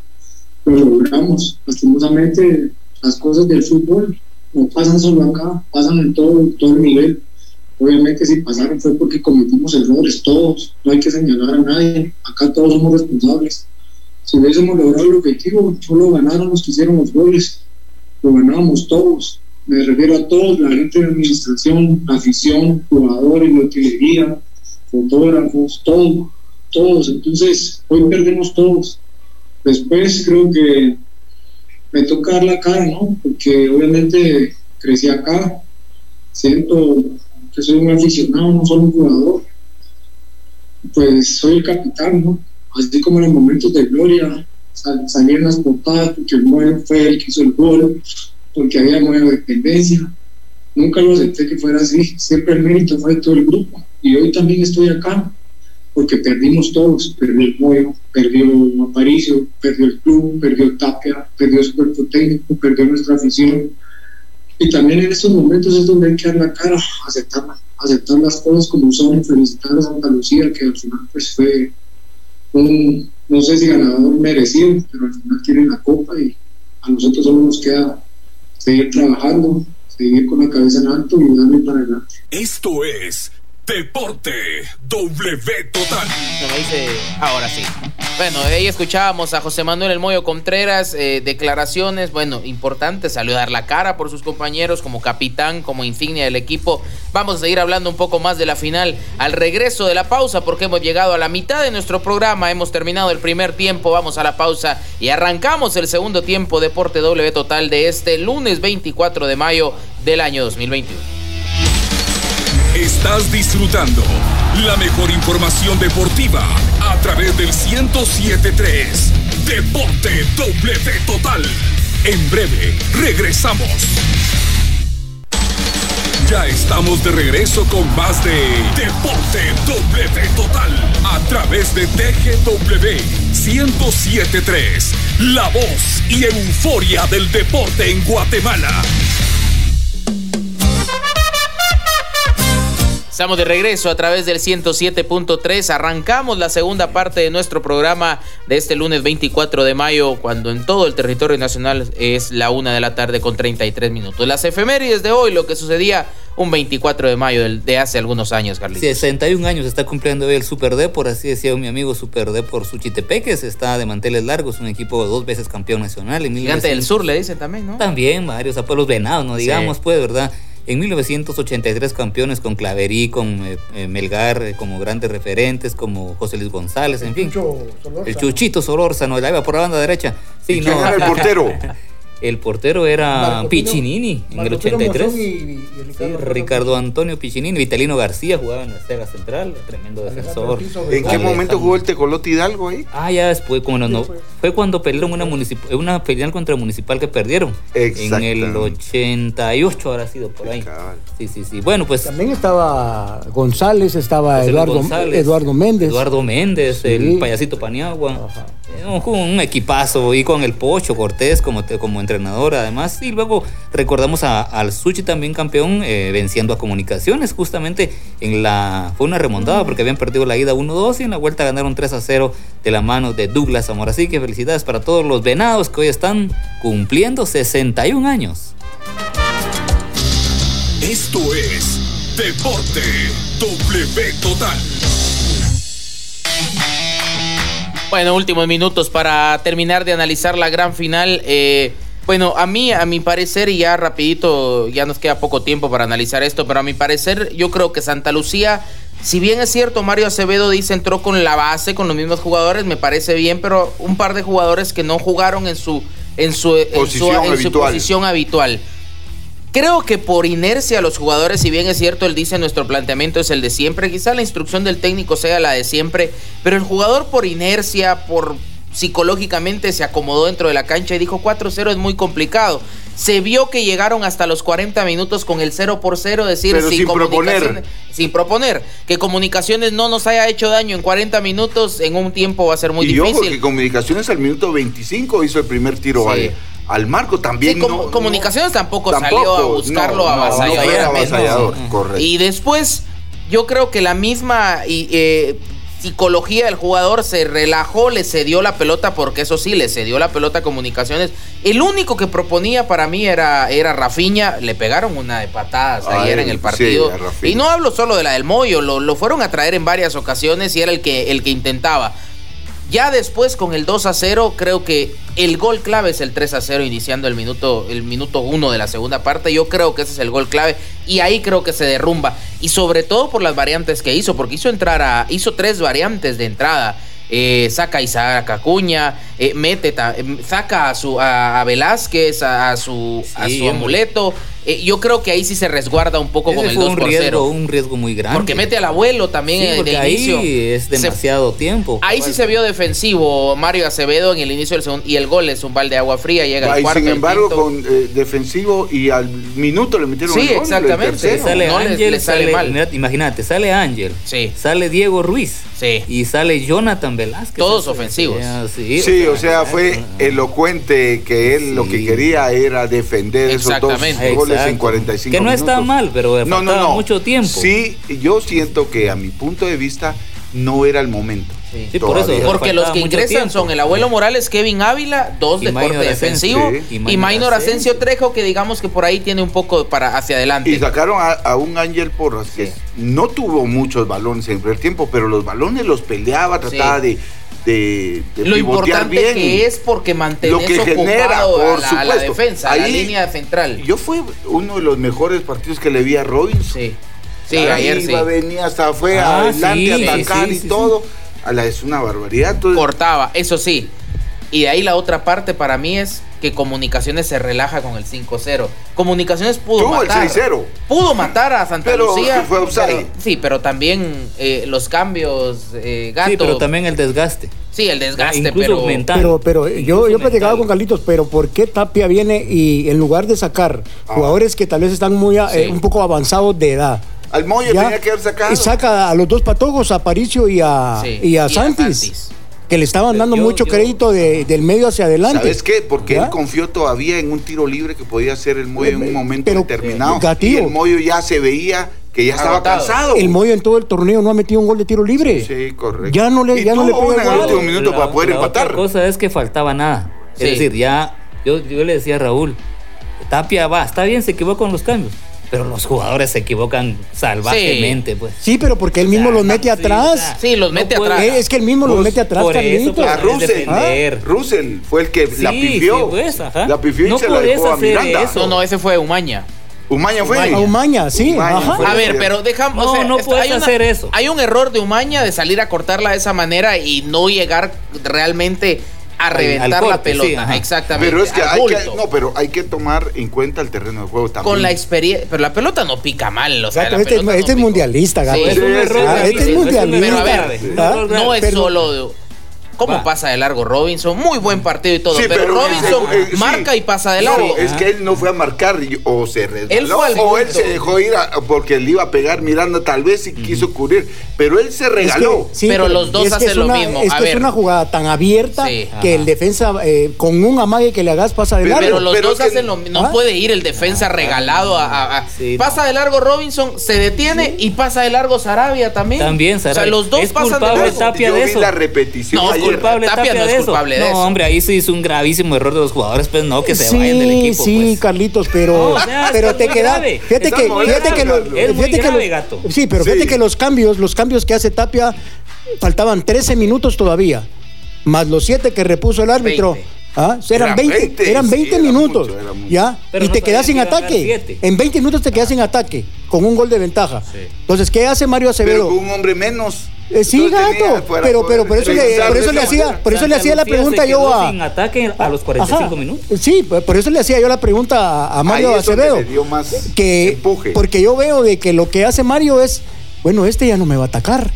lo logramos. Lastimosamente, las cosas del fútbol no pasan solo acá, pasan en todo, todo el nivel. Obviamente, si pasaron fue porque cometimos errores, todos. No hay que señalar a nadie. Acá todos somos responsables. Si hubiésemos logrado el objetivo, solo ganaron los que hicieron los goles. Lo ganábamos todos. Me refiero a todos, la gente de administración, afición, jugadores, lotería, fotógrafos, todo todos, entonces hoy perdemos todos. Después creo que me toca dar la cara, ¿no? Porque obviamente crecí acá, siento que soy un aficionado, no solo un jugador. Pues soy el capitán, ¿no? Así como en los momentos de gloria, salí en las portadas porque el muevo fue el que hizo el gol, porque había nueva dependencia. Nunca lo acepté que fuera así, siempre el mérito fue de todo el grupo. Y hoy también estoy acá porque perdimos todos, perdió el Moyo, perdió Aparicio, perdió el club, perdió Tapia, perdió su cuerpo técnico, perdió nuestra afición. Y también en estos momentos es donde hay que dar la cara, aceptar, aceptar las cosas como son, felicitar a Santa Lucía, que al final pues fue un, no sé si ganador merecido, pero al final tienen la copa y a nosotros solo nos queda seguir trabajando, seguir con la cabeza en alto y darle para adelante. Esto es Deporte W Total. Ahora sí. Bueno, ahí escuchábamos a José Manuel El Moyo Contreras, eh, declaraciones, bueno, importante, saludar la cara por sus compañeros como capitán, como insignia del equipo. Vamos a seguir hablando un poco más de la final al regreso de la pausa porque hemos llegado a la mitad de nuestro programa, hemos terminado el primer tiempo, vamos a la pausa y arrancamos el segundo tiempo Deporte W Total de este lunes 24 de mayo del año 2021. Estás disfrutando la mejor información deportiva a través del 1073 Deporte W Total. En breve regresamos. Ya estamos de regreso con más de Deporte W Total a través de TGW 1073, la voz y euforia del deporte en Guatemala. Estamos de regreso a través del 107.3. Arrancamos la segunda parte de nuestro programa de este lunes 24 de mayo, cuando en todo el territorio nacional es la una de la tarde con 33 minutos. Las efemérides de hoy, lo que sucedía un 24 de mayo de hace algunos años, Carlitos. 61 años está cumpliendo hoy el Super D, por así decía mi amigo Super D por Suchitepeques. Está de manteles largos, un equipo dos veces campeón nacional. En Gigante del Sur le dicen también, ¿no? También, varios, a pueblos venados, no digamos, pues, ¿verdad? En 1983 campeones con Claverí, con eh, eh, Melgar eh, como grandes referentes, como José Luis González, en fin. El Chuchito Solórzano, la iba por la banda derecha. Sí, no. el portero? El portero era Piccinini en el 83. Ricardo Antonio Piccinini, Vitalino García jugaba en la Sega Central, tremendo defensor. ¿En qué momento jugó el Tecolote Hidalgo ahí? Ah, ya después, como no, fue cuando perdieron una municipal, una final contra el municipal que perdieron. En el 88 habrá sido por ahí. Sí, sí, sí. Bueno, pues. También estaba González, estaba Eduardo, Eduardo Méndez. Eduardo Méndez, el payasito Paniagua. Un, un, equipazo y con el Pocho Cortés como, como entrenador además. Y luego recordamos a, al Suchi también campeón eh, venciendo a Comunicaciones justamente en la... Fue una remontada porque habían perdido la ida 1-2 y en la vuelta ganaron 3-0 de la mano de Douglas Zamora. Así que felicidades para todos los venados que hoy están cumpliendo 61 años. Esto es Deporte W Total. Bueno, últimos minutos para terminar de analizar la gran final. Eh, bueno, a mí, a mi parecer, y ya rapidito, ya nos queda poco tiempo para analizar esto, pero a mi parecer, yo creo que Santa Lucía, si bien es cierto, Mario Acevedo dice entró con la base, con los mismos jugadores, me parece bien, pero un par de jugadores que no jugaron en su, en su, en su posición habitual. Creo que por inercia los jugadores, si bien es cierto, él dice nuestro planteamiento es el de siempre, quizá la instrucción del técnico sea la de siempre, pero el jugador por inercia, por psicológicamente se acomodó dentro de la cancha y dijo 4-0 es muy complicado. Se vio que llegaron hasta los 40 minutos con el 0 por 0, decir sin, proponer. Sin proponer. Que Comunicaciones no nos haya hecho daño en 40 minutos, en un tiempo va a ser muy y difícil. Ojo que Comunicaciones al minuto 25 hizo el primer tiro al, marco también. comunicaciones tampoco, salió a buscarlo a avasallador. Y después, yo creo que la misma. Eh, psicología del jugador, se relajó, le cedió la pelota, porque eso sí, le cedió la pelota a comunicaciones. El único que proponía para mí era, era Rafiña, le pegaron una de patadas ayer en el partido. y no hablo solo de la del Moyo, lo, lo, fueron a traer en varias ocasiones y era el que, el que intentaba. Ya después con el 2 a 0, creo que el gol clave es el 3 a 0 iniciando el minuto el minuto 1 de la segunda parte. Yo creo que ese es el gol clave y ahí creo que se derrumba y sobre todo por las variantes que hizo, porque hizo entrar a hizo tres variantes de entrada. Eh, saca a Isaac Acuña, eh, mete, eh, saca a su a, Velázquez, a, su, a su amuleto, eh, yo creo que ahí sí se resguarda un poco con el 2 un riesgo, un riesgo muy grande. Porque mete al abuelo también en el inicio. es demasiado tiempo. Ahí sí se vio defensivo Mario Acevedo en el inicio del segundo y el gol es un balde de agua fría, llega al cuarto. Sin embargo, con eh, defensivo y al minuto le metieron sí, gol. exactamente. Sale Ángel, sale, mal. imagínate, sale Ángel, sí. sale Diego Ruiz sí. y sale Jonathan Velázquez. Todos ofensivos. Sí, o sea, fue elocuente que él lo que quería era defender esos dos goles en 45 Que no está mal, pero no, no, no. mucho tiempo. Sí, yo siento que a mi punto de vista no era el momento. Sí, por eso. Porque los que ingresan tiempo. son el abuelo Morales, Kevin Ávila, dos Y de corte Asensio. defensivo, Sí. y Minor Asensio. Trejo, que digamos que por ahí tiene un poco para hacia adelante. Y sacaron a, a un Ángel Porras que no tuvo muchos balones en el primer tiempo, pero los balones los peleaba, trataba de, de, de Lo importante bien. que es porque mantenés Lo que genera, ocupado a por la, a la supuesto. defensa, a la Ahí- línea central. Yo fue uno de los mejores partidos que le vi a Robinson. Sí, sí, Ahí ayer sí. iba, venía hasta fue Ah, adelante sí, a sí, atacar sí, y sí, todo. A la, es una barbaridad. Entonces, Cortaba, eso sí. Y de ahí la otra parte para mí es que Comunicaciones se relaja con el 5-0. Comunicaciones pudo Tuvo el matar. 6-0. Pudo matar a Santa Pero Lucía. fue offside. pero- sí, pero también eh, los cambios, eh, gato. Sí, pero también el desgaste. Sí, el desgaste, Incluso pero. mental. Pero, pero yo, Incluso yo platicaba mental. con Carlitos, pero ¿por qué Tapia viene y en lugar de sacar Ah. jugadores que tal vez están muy eh, Sí. un poco avanzados de edad? al Moyo ya, tenía que haber sacado. y saca a los dos patojos, a Paricio y a, Sí, y a y a Santis, Santis. Que le estaban dando Yo- mucho yo- crédito de- del medio hacia adelante. ¿Sabes qué? Porque ¿Ya? él confió todavía en un tiro libre que podía hacer el Moyo en un momento Pero, determinado. eh, Gatillo. y el Moyo ya se veía que ya estaba Agotado. cansado. El Moyo en todo el torneo no ha metido un gol de tiro libre. Sí, correcto. Ya no le, Y ya no le pega en el último minuto La- para poder la empatar. Otra cosa es que faltaba nada. Sí. Es decir, ya, yo, yo le decía a Raúl, Tapia va, está bien, se equivocó con los cambios, pero los jugadores se equivocan salvajemente, pues. Sí, pero porque él mismo los mete sí, atrás. Sí, los mete puede- atrás. Eh, es que él mismo los mete atrás, por eso, Carlitos. pues, A Russell. Russell fue el que la Sí, pifió. sí, pues, ajá. La pifió y No se la dejó a hacer Miranda. eso. No, no, ese fue Umaña. Umaña fue. Umaña. A Umaña, sí. Umaña ajá. fue. A ver, pero dejamos. No, o sea, no esto- puedes hay una- hacer eso. Hay un error de Umaña de salir a cortarla de esa manera y no llegar realmente a reventar al la corte, pelota. Exactamente. Pero es que hay que, no, pero hay que tomar en cuenta el terreno de juego también. Con la experiencia. Pero la pelota no pica mal. O sea, la este, este no es mundialista, Gato. Sí, Es un Sí, error sí, Ah, grave, este es error mundialista. Pero a ver, ¿Ah? No es Pero- solo. ¿Cómo Va. pasa de largo Robinson? Muy buen partido y todo. Sí, pero, pero Robinson eh, sí. marca y pasa de No, largo. es que él no fue a marcar y- o se resbaló. Él fue al o él se dejó ir a- porque le iba a pegar Miranda tal vez y quiso cubrir. Pero él se Es que- regaló. sí, Pero los dos es que hacen es lo una- mismo. Es A que ver. es una jugada tan abierta Sí. que Ajá. el defensa eh, con un amague que le hagas pasa de largo. Pero los Pero dos hacen lo mismo. No ¿Ah? puede ir el defensa regalado a. a- a- Sí, pasa de largo Robinson, se detiene y pasa de largo Sarabia también. También, O sea, Sarabia. los dos pasan de largo. Tapia de eso. la repetición. Culpable Tapia Tapia no es de eso. culpable de no, eso. hombre, ahí sí hizo un gravísimo error de los jugadores, pues no, que se sí, vayan del equipo. sí, pues. Carlitos, pero, No, o sea, pero te queda. Fíjate que, fíjate que. Es muy fíjate que gato. Sí, pero Sí. fíjate que los cambios, los cambios que hace Tapia, faltaban 13 minutos todavía, más los 7 que repuso el árbitro. 20. ¿Ah? Eran Eran 20, 20, eran sí, 20 era minutos, mucho, era mucho. ¿ya? Pero y no te quedas sin que ataque. En 20 minutos te quedas sin ataque, con un gol de ventaja. Entonces, ¿qué hace Mario Pero Acevedo? con un hombre menos. Eh, sí, gato, pero, pero por eso le, por eso le hacía, por eso le hacía la pregunta yo a sin ataque a los 45 Ajá. minutos. Sí, por eso le hacía yo la pregunta a- Mario Ahí es donde Acevedo. le dio más que empuje. porque yo veo de que lo que hace Mario es, bueno, este ya no me va a atacar.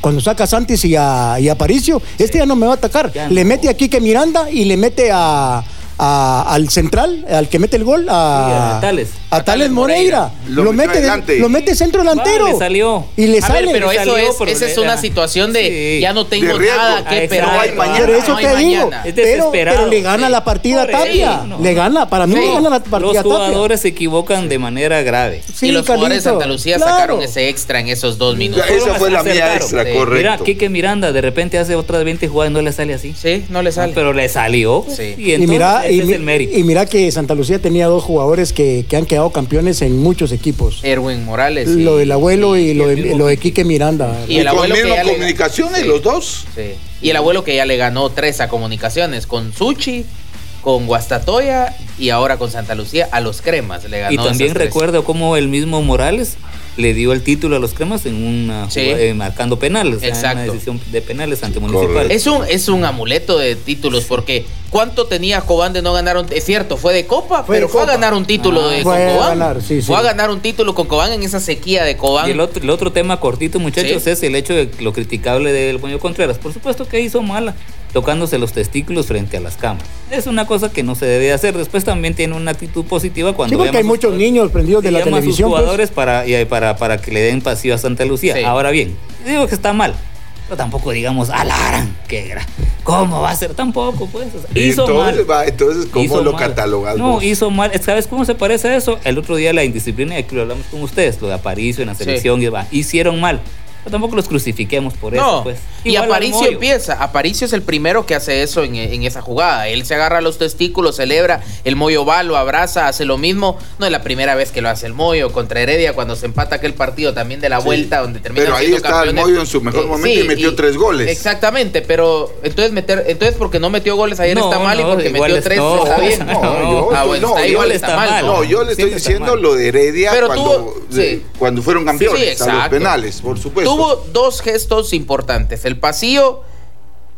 Cuando saca a Santis y a, y a Aparicio, este ya no me va a atacar. Le mete a Quique Miranda y le mete a, a- al central, al que mete el gol, a, Sí, a Tales. a A Tales Moreira. Lo mete, de- adelante. lo mete centro delantero. Le salió. Y le A sale. ver, pero le eso salió, es, pero esa es una situación de Sí. ya no tengo nada que Ah, perder. exacto. No hay mañana. Por eso no hay te digo, mañana. Es pero, desesperado. pero le gana Sí. la partida eso, Tapia. no. Le gana, para mí Sí. le gana la partida Los a Tapia. jugadores se equivocan de manera grave. Sí, y los jugadores de Santa Lucía claro. sacaron ese extra en esos dos minutos. Ya, esa fue la mía extra, correcto. Mira, Quique Miranda de repente hace otras 20 jugadas y no le sale así. Sí, no le sale. Pero le salió. Sí. Y, mira, ese y, es mi- el mérito. y mira que Santa Lucía tenía dos jugadores que, que han quedado campeones en muchos equipos. Erwin Morales. lo del abuelo y, y lo, de, mismo lo de Quique Miranda. Y el con abuelo que comunicaciones, Sí. los dos. Sí. Y el abuelo que ya le ganó tres a comunicaciones, con Suchi, con Guastatoya y ahora con Santa Lucía a los cremas. Le ganó Y también recuerdo cómo el mismo Morales le dio el título a los cremas en una Sí. jugada- eh, marcando penales, o sea, en Exacto. una decisión de penales ante municipal. Es un, es un amuleto de títulos porque ¿cuánto tenía Cobán de no ganar un Es cierto, fue de Copa, Fue de pero fue a ganar un título Ah, de, fue con a Cobán. ganar, sí, sí. Fue a ganar un título con Cobán en esa sequía de Cobán. Y el otro, el otro tema cortito, muchachos, Sí. es el hecho de lo criticable del Buño Contreras. Por supuesto que hizo mala, tocándose los testículos frente a las cámaras. Es una cosa que no se debe hacer. Después también tiene una actitud positiva cuando Sí, porque hay muchos niños prendidos de la llama a sus televisión. pues. jugadores para, y- para, para que le den pasillo a Santa Lucía. Sí. Ahora bien, digo que está mal. Pero tampoco digamos, alaran, qué gra- ¿Cómo va a ser? Tampoco, pues. o sea, hizo entonces, mal. va, entonces, ¿cómo Hizo lo catalogas No, vos? hizo mal. ¿Sabes cómo se parece a eso? El otro día la indisciplina, y aquí lo hablamos con ustedes, lo de Aparicio en la selección, y va, hicieron mal. Tampoco los crucifiquemos por eso, pues. Y Aparicio empieza. Aparicio es el primero que hace eso en, esa jugada. Él se agarra los testículos, celebra, el Moyo va, lo abraza, hace lo mismo. No es la primera vez que lo hace el Moyo contra Heredia cuando se empata aquel partido también de la vuelta donde termina Pero ahí está el Moyo en su mejor eh, momento y metió tres goles. Exactamente, pero entonces meter, entonces porque no metió goles ayer está mal y porque metió tres está bien. No, ah, bueno, está igual está, mal. No, yo le estoy diciendo lo de Heredia cuando, cuando fueron campeones a los penales, por supuesto. Tuvo dos gestos importantes. El pasillo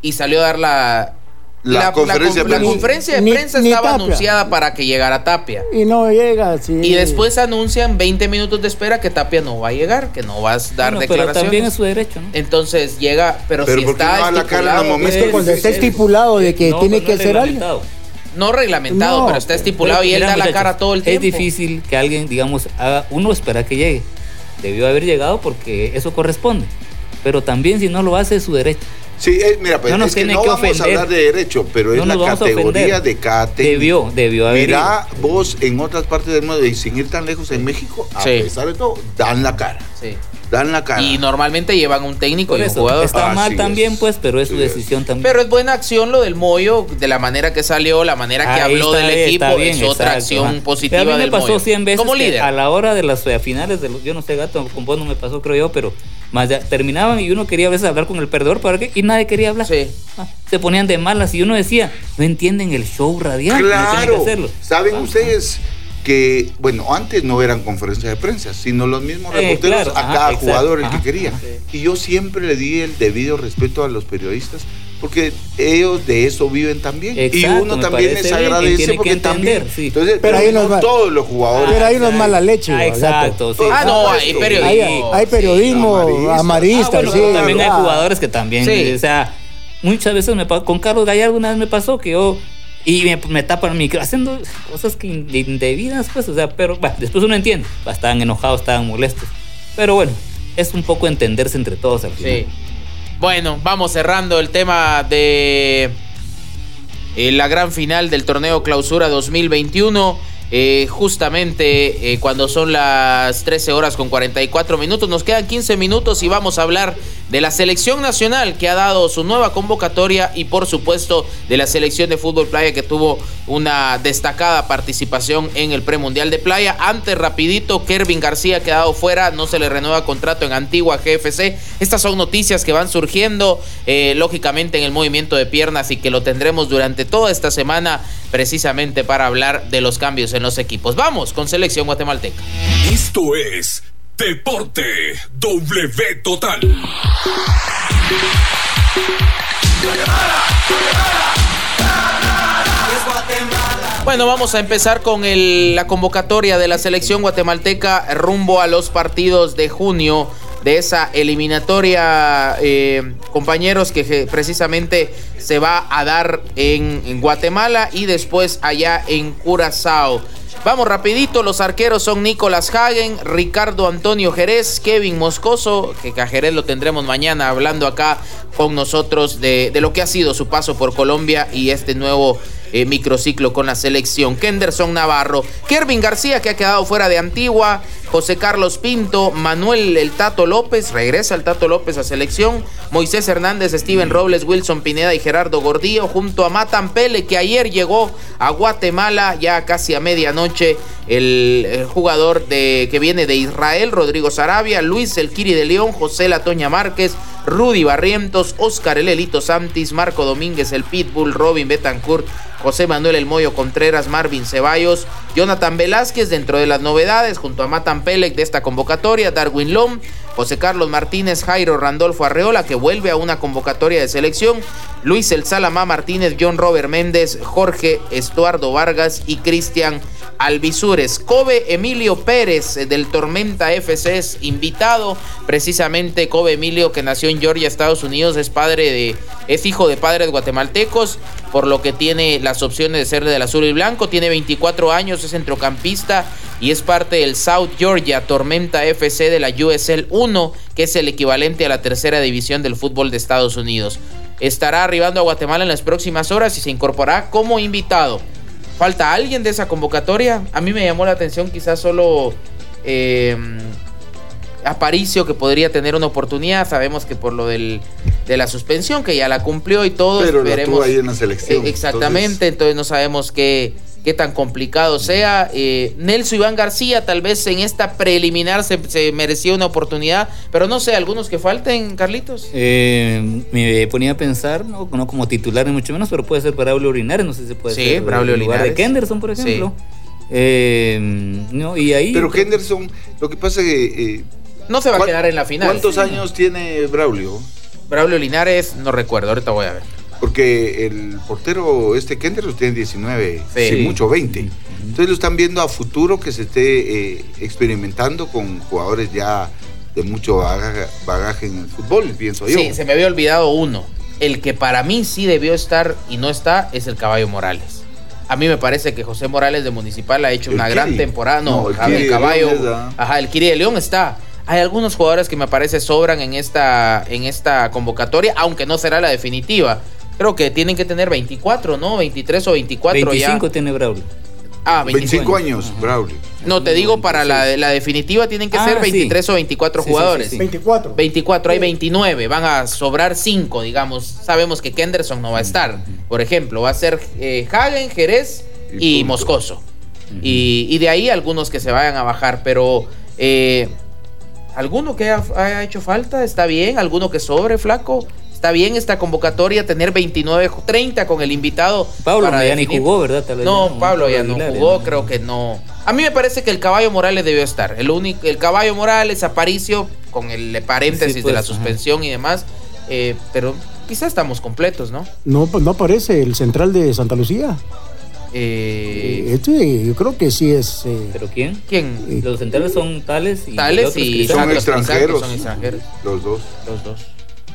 y salió a dar la, la, conferencia, la, conferencia de prensa estaba anunciada para que llegara Tapia. Y no llega, sí. Y después anuncian 20 minutos de espera que Tapia no va a llegar, que no va a dar declaraciones. Pero también es su derecho, ¿no? Entonces llega, pero, si está no estipulado. Es que cuando está estipulado de que tiene que ser alguien. No reglamentado, pero está estipulado y él da la cara todo el tiempo. Es difícil que alguien, digamos, haga, uno espera que llegue. Debió haber llegado porque eso corresponde pero también si no lo hace es su derecho. Sí, eh, mira, pues no es que no vamos a hablar de derecho, pero es la categoría de cada Debió, debió haber. Mira, vos en otras partes del mundo, y sin ir tan lejos en México, a pesar de todo, dan la cara. Sí dan la cara. Y normalmente llevan un técnico y un jugador. Está mal también, pues, pero es su decisión también. Pero es buena acción lo del Moyo, de la manera que salió, la manera que habló del equipo, es otra acción positiva a mí me pasó 100 veces Como líder. a la hora de las finales, de los, yo no sé, gato, con vos no me pasó, creo yo, pero más ya, terminaban y uno quería a veces hablar con el perdedor para qué y nadie quería hablar. Sí. Ah, se ponían de malas y uno decía, no entienden el show radial. Claro. No hacerlo. Saben ah, ustedes que, bueno, antes no eran conferencias de prensa, sino los mismos eh, reporteros a cada jugador el que quería. Y yo siempre le di el debido respeto a los periodistas, porque ellos de eso viven también. y uno también les agradece porque también. Entonces, pero, hay no todos los jugadores. Pero hay unos mala leche. Ah, exacto. Ah, no, hay periodismo. Hay, periodismo amarista. Ah, también hay jugadores que también, o sea, muchas veces me con Carlos Gallardo una vez me pasó que yo y me, tapan el micro, haciendo cosas que indebidas, pues, o sea, pero bueno, después uno entiende. Estaban enojados, estaban molestos. Pero bueno, es un poco entenderse entre todos al final. Sí. Bueno, vamos cerrando el tema de eh, la gran final del torneo Clausura 2021. Eh, justamente eh, cuando son las 13 horas con 44 minutos. Nos quedan 15 minutos y vamos a hablar de la selección nacional que ha dado su nueva convocatoria y por supuesto de la selección de fútbol playa que tuvo una destacada participación en el premundial de playa. Antes rapidito, Kervin García ha quedado fuera, no se le renueva contrato en Antigua GFC. Estas son noticias que van surgiendo eh, lógicamente en el movimiento de piernas y que lo tendremos durante toda esta semana precisamente para hablar de los cambios en los equipos. Vamos con selección guatemalteca. Esto es Deporte W Total. Bueno, vamos a empezar con la convocatoria de la selección guatemalteca rumbo a los partidos de junio de esa eliminatoria, eh, compañeros, que precisamente se va a dar en, Guatemala y después allá en Curazao. Vamos rapidito, los arqueros son Nicolás Hagen, Ricardo Antonio Jerez, Kevin Moscoso, que a Jerez lo tendremos mañana hablando acá con nosotros de lo que ha sido su paso por Colombia y este nuevo eh, microciclo con la selección. Kenderson Navarro, Kervin García que ha quedado fuera de Antigua, José Carlos Pinto, Manuel El Tato López, regresa el Tato López a selección, Moisés Hernández, Steven Robles, Wilson Pineda y Gerardo Gordillo, junto a Matan Pele que ayer llegó a Guatemala ya casi a medianoche, el, jugador de, que viene de Israel, Rodrigo Sarabia, Luis El Kiri de León, José Latoña Márquez, Rudy Barrientos, Oscar El Elito Santis, Marco Domínguez El Pitbull, Robin Betancourt, José Manuel El Moyo Contreras, Marvin Ceballos, Jonathan Velázquez dentro de las novedades, junto a Matan Pelec de esta convocatoria, Darwin Lom, José Carlos Martínez, Jairo Randolfo Arreola, que vuelve a una convocatoria de selección, Luis El Salamá Martínez, John Robert Méndez, Jorge Estuardo Vargas y Cristian Alvisures. Kobe Emilio Pérez eh, del Tormenta FC es invitado. Precisamente Kobe Emilio, que nació en Georgia, Estados Unidos, es padre de. es hijo de padres guatemaltecos, por lo que tiene las opciones de ser del azul y blanco. Tiene 24 años, es centrocampista y es parte del South Georgia Tormenta FC de la USL 1, que es el equivalente a la tercera división del fútbol de Estados Unidos. Estará arribando a Guatemala en las próximas horas y se incorporará como invitado. ¿Falta alguien de esa convocatoria? A mí me llamó la atención quizás solo... Eh, Aparicio que podría tener una oportunidad, sabemos que por lo del, de la suspensión que ya la cumplió y todo, Pero la veremos tuvo ahí en la selección, Eh, exactamente, entonces, no sabemos qué, qué tan complicado sea. Eh, Nelson Iván García tal vez en esta preliminar se, se merecía una oportunidad, pero no sé, algunos que falten, Carlitos. Eh, me ponía a pensar, no, no como titular ni mucho menos, pero puede ser Braulio Linares, no sé si puede Sí, ser Braulio en lugar Linares. de Kenderson, por Sí. ejemplo. Eh, no, y ahí Pero Henderson, lo que pasa es que... eh, No se va a ¿cuán- quedar en la final. ¿Cuántos años tiene Braulio? Braulio Linares, no recuerdo, ahorita voy a ver. Porque el portero este Kenderson tiene 19, Sí. sí, mucho 20. Entonces lo están viendo a futuro que se esté eh, experimentando con jugadores ya de mucho bagaje, bagaje en el fútbol, pienso yo. Sí, se me había olvidado uno. El que para mí sí debió estar y no está es el Caballo Morales. A mí me parece que José Morales de Municipal ha hecho El una gran temporada. No, No, el Kiri Caballo. Ajá, el Kiri de León está. Hay algunos jugadores que me parece sobran en esta, en esta convocatoria, aunque no será la definitiva. Creo que tienen que tener 24, ¿no? 23 o 24 25 ya. tiene Braulio. Ah, 25 años, Braulio. No, te digo, para la, la definitiva tienen que Ah, ser sí. 23 o 24 Sí, sí, jugadores. sí, sí. 24. 24, hay 29, van a sobrar 5, digamos. Sabemos que Kenderson no va a estar. Por ejemplo, va a ser eh, Hagen, Jerez y. Moscoso. y, y de ahí algunos que se vayan a bajar, pero eh, alguno que ha, haya hecho falta está bien, alguno que sobre, flaco. Está bien esta convocatoria, tener 29, 30 con el invitado. Pablo para ya ni jugó, ¿verdad? Tal vez No, ya Pablo ya no jugó, creo que no. A mí me parece que el caballo Morales debió estar. El único, el caballo Morales, Aparicio, con el paréntesis Sí, de pues, la ajá. suspensión y demás. eh, pero quizás estamos completos, ¿no? No, pues no aparece el central de Santa Lucía. Eh, Eh, Este yo creo que sí es. eh, ¿Pero quién? ¿Quién? Los centrales son Tales y Tales otros y que Son extranjeros. Son extranjeros. Los dos. Los dos.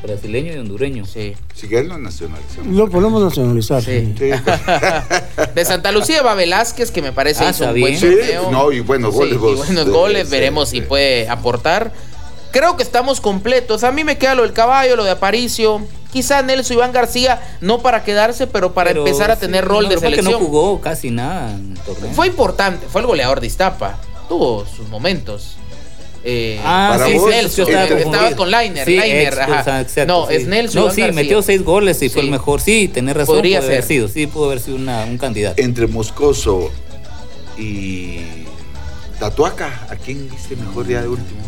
Brasileño y hondureño. Sí. Si que él lo nacionalizó. lo podemos nacionalizar. Sí. Sí, De Santa Lucía va Velázquez, que me parece Ah, hizo un buen bien. Sí, no, y buenos Sí, goles. y buenos goles, sí, veremos si sí. puede aportar. Creo que estamos completos. A mí me queda lo del caballo, lo de Aparicio. Quizá Nelson Iván García, no para quedarse, pero para Pero empezar a sí, tener rol de es que selección. no jugó casi nada en el torneo. Fue importante, fue el goleador de Iztapa. Tuvo sus momentos. Eh, Ah, Para sí, vos, Nelson, estaba eh, con Lainer, Sí, ex- ajá. o sea, exacto, no, sí. es Nelson No, sí, García. metió seis goles y fue el mejor. Sí, tenés razón. Podría puede haber sido, sí, pudo haber sido una- un candidato. Entre Moscoso y Tatuaca, ¿a quién viste mejor día de último?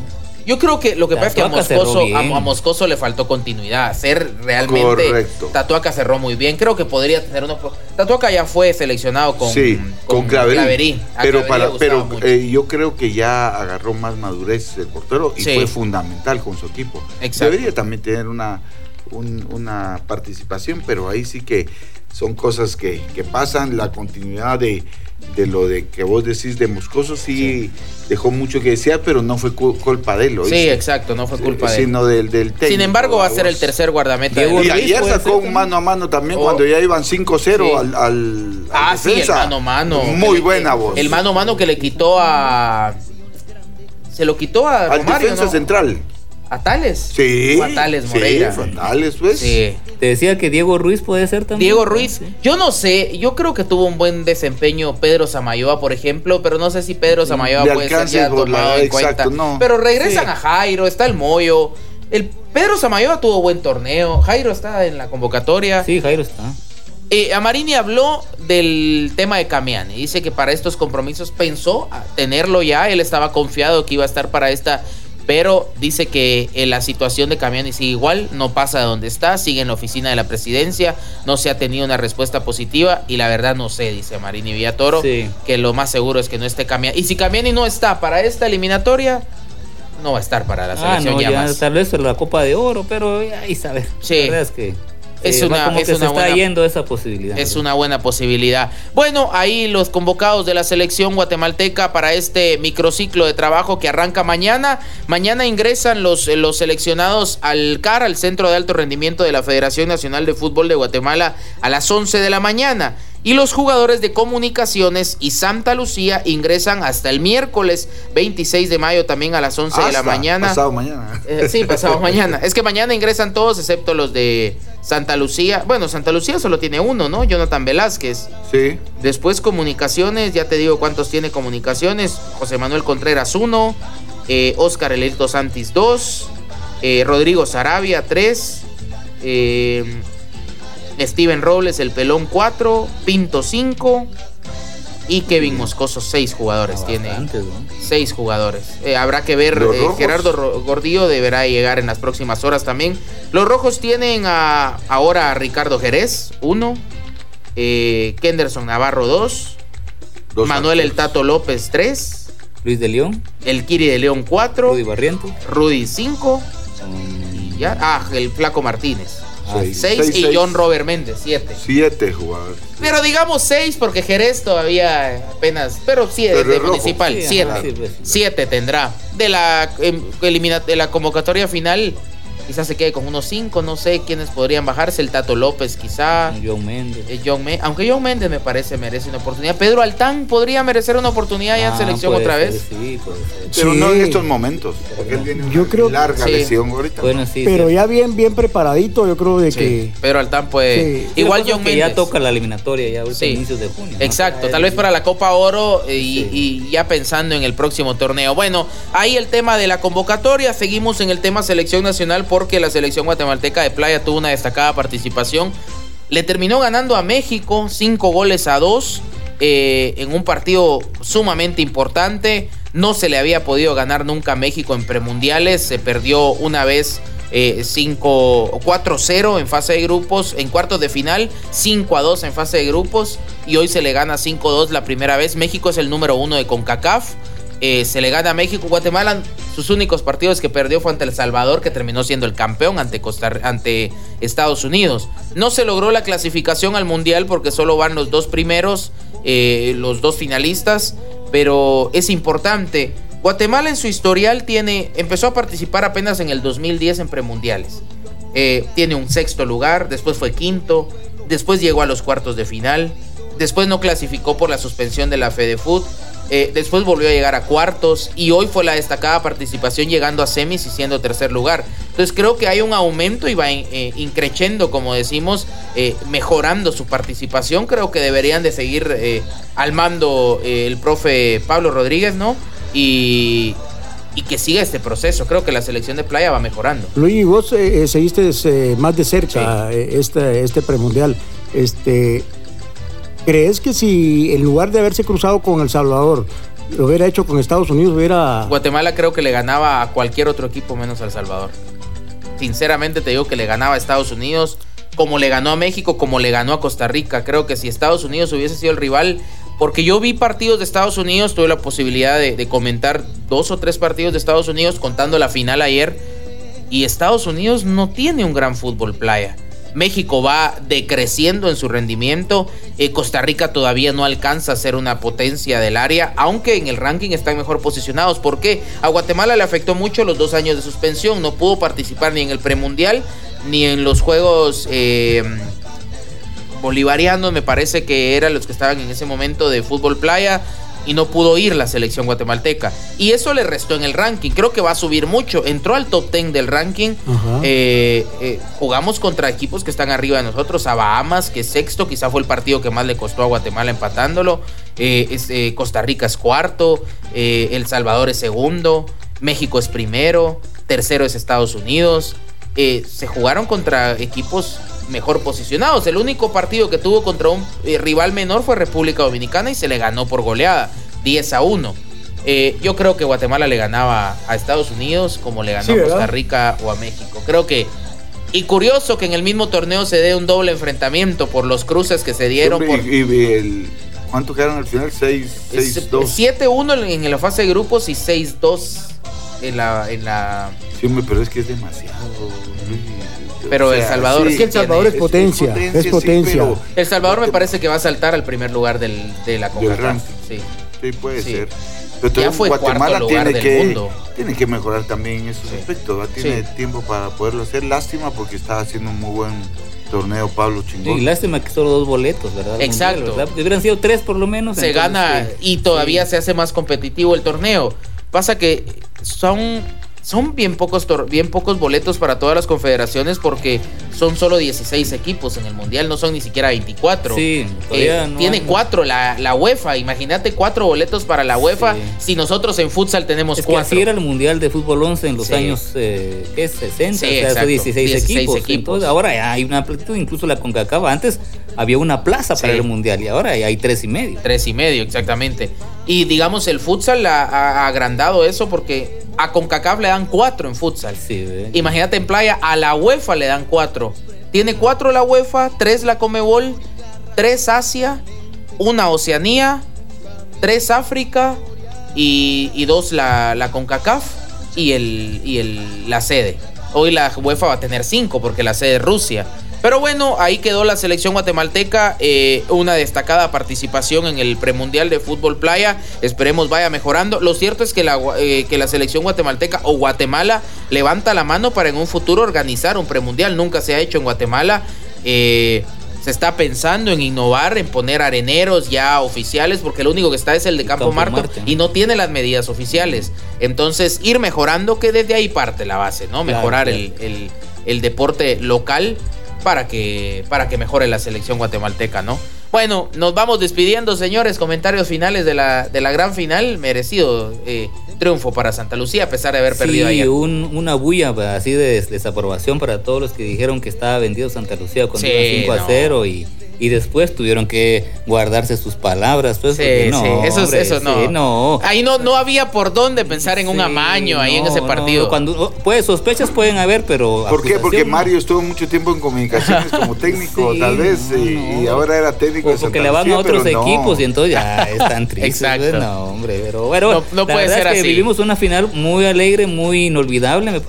Yo creo que lo que pasa es que a Moscoso, a, Moscoso le faltó continuidad. Ser realmente. Correcto. Tatuaca cerró muy bien. Creo que podría tener uno. Tatuaca ya fue seleccionado con, sí, con, Claverí. Pero, Claverí le para, pero eh, yo creo que ya agarró más madurez el portero y Sí. fue fundamental con su equipo. Exacto. Debería también tener una, un- una participación, pero ahí sí que son cosas que, que pasan. La continuidad de, de lo de que vos decís de Moscoso sí, dejó mucho que desear, pero no fue cu- culpa de él. sí, ¿oíste? exacto, no fue culpa de él. Sino del, del técnico. Sin embargo, va a ser el tercer guardameta del- Y ayer sacó un mano a mano también Oh. cuando ya iban 5-0 Sí. al, al, Ah, sí, el mano a mano. Muy El- buena voz. El mano a mano que le quitó a. Se lo quitó a Al Romario, defensa ¿no? central. ¿A Tales? Sí. O a Tales sí, Moreira. fue a Tales, pues. Sí. Te decía que Diego Ruiz puede ser también. Diego Ruiz, Sí. yo no sé, yo creo que tuvo un buen desempeño Pedro Samayoa, por ejemplo, pero no sé si Pedro Samayoa De puede ser ya la- tomado en exacto, cuenta. no. Pero regresan Sí. a Jairo, está el Moyo. El Pedro Samayoa tuvo buen torneo, Jairo está en la convocatoria. Sí, Jairo está. Eh, Amarini habló del tema de Camiani. Dice que para estos compromisos pensó tenerlo ya. Él estaba confiado que iba a estar para esta. Pero dice que eh, la situación de Camiani sigue igual, no pasa de donde está, sigue en la oficina de la presidencia, no se ha tenido una respuesta positiva y la verdad no sé, dice Marini Villatoro, Sí. que lo más seguro es que no esté Camiani. Y si Camiani no está para esta eliminatoria, no va a estar para la Ah, selección no, ya, ya más. tal vez la Copa de Oro, pero ahí saber. Sí. La verdad es que Es eh, una- como es que se una está buena- yendo esa posibilidad. Es una buena posibilidad. Bueno, ahí los convocados de la selección guatemalteca para este microciclo de trabajo que arranca mañana. Mañana ingresan los, eh, los seleccionados al CAR, al Centro de Alto Rendimiento de la Federación Nacional de Fútbol de Guatemala, a las 11 de la mañana. Y los jugadores de Comunicaciones y Santa Lucía ingresan hasta el miércoles 26 de mayo también a las 11 de la mañana. Pasado mañana. Eh, sí, pasado mañana. Es que mañana ingresan todos excepto los de Santa Lucía. Bueno, Santa Lucía solo tiene uno, ¿no? Jonathan Velázquez. Sí. Después comunicaciones, ya te digo cuántos tiene comunicaciones. José Manuel Contreras uno. eh, Oscar Elito Santis 2, eh, Rodrigo Sarabia 3, eh, Steven Robles el Pelón 4, Pinto 5 y Kevin Moscoso 6 jugadores tiene. Bastantes, ¿no? 6 jugadores. Eh, habrá que ver, eh. Gerardo Gordillo deberá llegar en las próximas horas también. Los rojos tienen a, ahora a Ricardo Jerez 1, Kenderson Navarro 2, Dos Manuel El. Tato López 3, Luis de León, el Kiri de León 4, Rudy Barriento. Rudy 5 um, y ya. Ah, el Flaco Martínez. Ah, Seis. 6 y seis. John Robert Méndez 7. Siete jugadores. Pero digamos 6 porque Jerez todavía apenas, pero sí Pero de municipal, Sí, 7. ajá, sí, pues, sí. 7 tendrá. De la em, elimina- de la convocatoria final quizás se quede con unos 5, no sé quiénes podrían bajarse, el Tato López quizá. John Méndez. eh, John Me- aunque John Méndez me parece merece una oportunidad. Pedro Altán podría merecer una oportunidad ya en Ah, selección puede otra ser, vez. Sí, puede ser. Pero Sí. no en estos momentos. Porque él tiene Yo una creo- larga Sí. lesión ahorita. Bueno, sí. Pero sí. ya bien, bien preparadito, yo creo de Sí, que... Pedro Altán puede. Sí. Igual John que ya Méndez. toca la eliminatoria ya ahorita inicios de junio. ¿no? Exacto, Ya tal vez para la Copa Oro y, Sí. y ya pensando en el próximo torneo. Bueno, ahí el tema de la convocatoria, seguimos en el tema selección nacional porque la selección guatemalteca de playa tuvo una destacada participación. Le terminó ganando a México cinco goles a dos eh, en un partido sumamente importante. No se le había podido ganar nunca a México en premundiales, se perdió una vez eh, 5 4-0 en fase de grupos, en cuartos de final, 5 a 2 en fase de grupos y hoy se le gana 5-2 la primera vez. México es el número uno de CONCACAF. Eh, se le gana a México, Guatemala. Sus únicos partidos que perdió fue ante El Salvador, que terminó siendo el campeón ante, Costa, ante Estados Unidos. No se logró la clasificación al Mundial porque solo van los dos primeros, eh, los dos finalistas, pero es importante. Guatemala en su historial tiene, empezó a participar apenas en el 2010 en premundiales. Eh, tiene un sexto lugar, después fue quinto, después llegó a los cuartos de final, después no clasificó por la suspensión de la FedeFoot, eh, después volvió a llegar a cuartos y hoy fue la destacada participación llegando a semis y siendo tercer lugar. Entonces creo que hay un aumento y va eh, increciendo, como decimos, eh, mejorando su participación. Creo que deberían de seguir eh, al mando el profe Pablo Rodríguez, ¿no? Y, y que siga este proceso. Creo que la selección de playa va mejorando. Luis, vos seguiste más de cerca este, este premundial. Este, ¿Crees que si en lugar de haberse cruzado con El Salvador, lo hubiera hecho con Estados Unidos, hubiera... Guatemala creo que le ganaba a cualquier otro equipo menos a El Salvador. Sinceramente te digo que le ganaba a Estados Unidos, como le ganó a México, como le ganó a Costa Rica. Creo que si Estados Unidos hubiese sido el rival, porque yo vi partidos de Estados Unidos, tuve la posibilidad de, de comentar dos o tres partidos de Estados Unidos, contando la final ayer, y Estados Unidos no tiene un gran fútbol playa. México va decreciendo en su rendimiento. Eh, Costa Rica todavía no alcanza a ser una potencia del área, aunque en el ranking están mejor posicionados. ¿Por qué? A Guatemala le afectó mucho los dos años de suspensión. No pudo participar ni en el premundial ni en los juegos eh, bolivarianos, me parece que eran los que estaban en ese momento de fútbol playa. Y no pudo ir la selección guatemalteca. Y eso le restó en el ranking. Creo que va a subir mucho. Entró al top 10 del ranking. Eh, eh, jugamos contra equipos que están arriba de nosotros. A Bahamas, que es sexto, quizá fue el partido que más le costó a Guatemala empatándolo. Eh, es, eh, Costa Rica es cuarto. El Salvador es segundo. México es primero. Tercero es Estados Unidos. Se jugaron contra equipos mejor posicionados. El único partido que tuvo contra un eh, rival menor fue República Dominicana y se le ganó por goleada, 10 a 1. Eh, yo creo que Guatemala le ganaba a Estados Unidos como le ganó Sí, a. Costa Rica o a México. Creo que. Y curioso que en el mismo torneo se dé un doble enfrentamiento por los cruces que se dieron. Por, y, y el, ¿Cuánto quedaron al final? 6, 6, 2. 7-1 en la fase de grupos y 6-2 en la, en la. Sí, pero es que es demasiado. Pero O El Salvador Es que El Salvador es potencia, es sí, potencia. pero- El Salvador me parece que va a saltar al primer lugar del, de la CONCACAF. Sí. Sí, puede Sí. ser. Ya Pero entonces fue Guatemala cuarto lugar tiene del que, mundo. tiene que mejorar también en esos Sí. aspectos. ¿va? Tiene Sí. tiempo para poderlo hacer. Lástima porque está haciendo un muy buen torneo Pablo Sí, Chingón. y lástima que solo dos boletos, ¿verdad? Exacto. ¿verdad? Hubieran sido tres por lo menos. se entonces, gana sí. y todavía se hace más competitivo el torneo. Pasa que son son bien pocos, bien pocos boletos para todas las confederaciones porque son solo 16 equipos en el Mundial, no son ni siquiera 24. Sí, eh, tiene cuatro la, la, UEFA, imagínate cuatro boletos para la UEFA si nosotros en futsal tenemos es cuatro. Que así era el Mundial de Fútbol 11 en los años eh, ¿qué? 60, sí, o sea, 16, equipos. Entonces, ahora hay una amplitud, incluso la CONCACAF antes había una plaza para el Mundial y ahora hay tres y medio. Tres y medio, exactamente. Y digamos, el futsal ha, ha agrandado eso porque a CONCACAF le dan cuatro en futsal. Imagínate en playa, a la UEFA le dan cuatro. Tiene cuatro la UEFA, tres la Comebol, tres Asia, una Oceanía, tres África y, dos la, la CONCACAF y, el, y el, la sede. Hoy la UEFA va a tener cinco porque la sede es Rusia. Pero bueno, ahí quedó la selección guatemalteca, eh, una destacada participación en el premundial de fútbol playa. Esperemos vaya mejorando. Lo cierto es que la, eh, que la selección guatemalteca o Guatemala levanta la mano para en un futuro organizar un premundial. Nunca se ha hecho en Guatemala. Eh, se está pensando en innovar, en poner areneros ya oficiales, porque lo único que está es el de Campo, Marto y no tiene las medidas oficiales. Entonces, ir mejorando, que desde ahí parte la base, ¿no? Mejorar El, el, el deporte local para que, para que mejore la selección guatemalteca, ¿no? Bueno, nos vamos despidiendo, señores. Comentarios finales de la, de la gran final. Merecido eh, triunfo para Santa Lucía, a pesar de haber perdido ayer. Un, una bulla así de desaprobación para todos los que dijeron que estaba vendido Santa Lucía con 5 a 0 y y después tuvieron que guardarse sus palabras. Pues, sí, no, sí, eso, eso no. Ahí no, no había por dónde pensar en un amaño ahí en ese partido. cuando, pues sospechas pueden haber, pero. ¿Por qué? Porque Mario estuvo mucho tiempo en comunicaciones como técnico, tal vez, y, ahora era técnico. porque le van a otros equipos y entonces ya están tristes. Pues, Exacto. No, hombre, pero bueno, no, puede ser así. Vivimos una final muy alegre, muy inolvidable.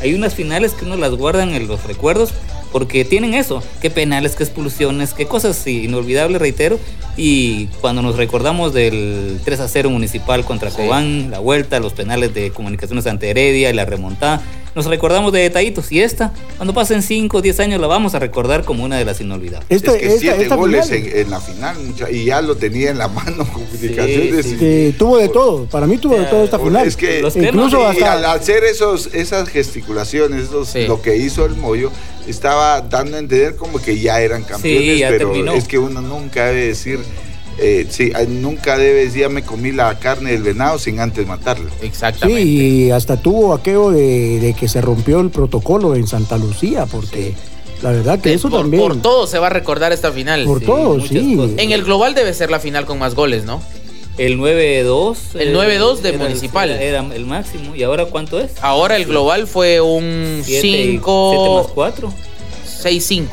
hay unas finales que uno las guardan en los recuerdos porque tienen eso, qué penales, qué expulsiones, qué cosas inolvidables, reitero. Y cuando nos recordamos del 3 a 0 municipal contra Cobán, la vuelta, los penales de comunicaciones ante Heredia y la remontada, nos recordamos de detallitos. Y esta, cuando pasen 5 o 10 años, la vamos a recordar como una de las inolvidables. Este, es que siete goles en, la final, y ya lo tenía en la mano comunicaciones. Sí, tuvo de todo, para mí tuvo de todo esta final. Es que incluso al, hacer esos, esas gesticulaciones, lo que hizo el Moyo, estaba dando a entender como que ya eran campeones, pero es que uno nunca debe decir, eh, sí, nunca debe decir, ya me comí la carne del venado sin antes matarlo. Exactamente. Sí, y hasta tuvo aquello de, que se rompió el protocolo en Santa Lucía, porque... La verdad que eso también. Por todo se va a recordar esta final. Por todo, sí. En el global debe ser la final con más goles, ¿no? El 9-2. El 9-2 de Municipal. Era, el máximo. ¿Y ahora cuánto es? Ahora el global fue un 5. 7 más 4. 6-5.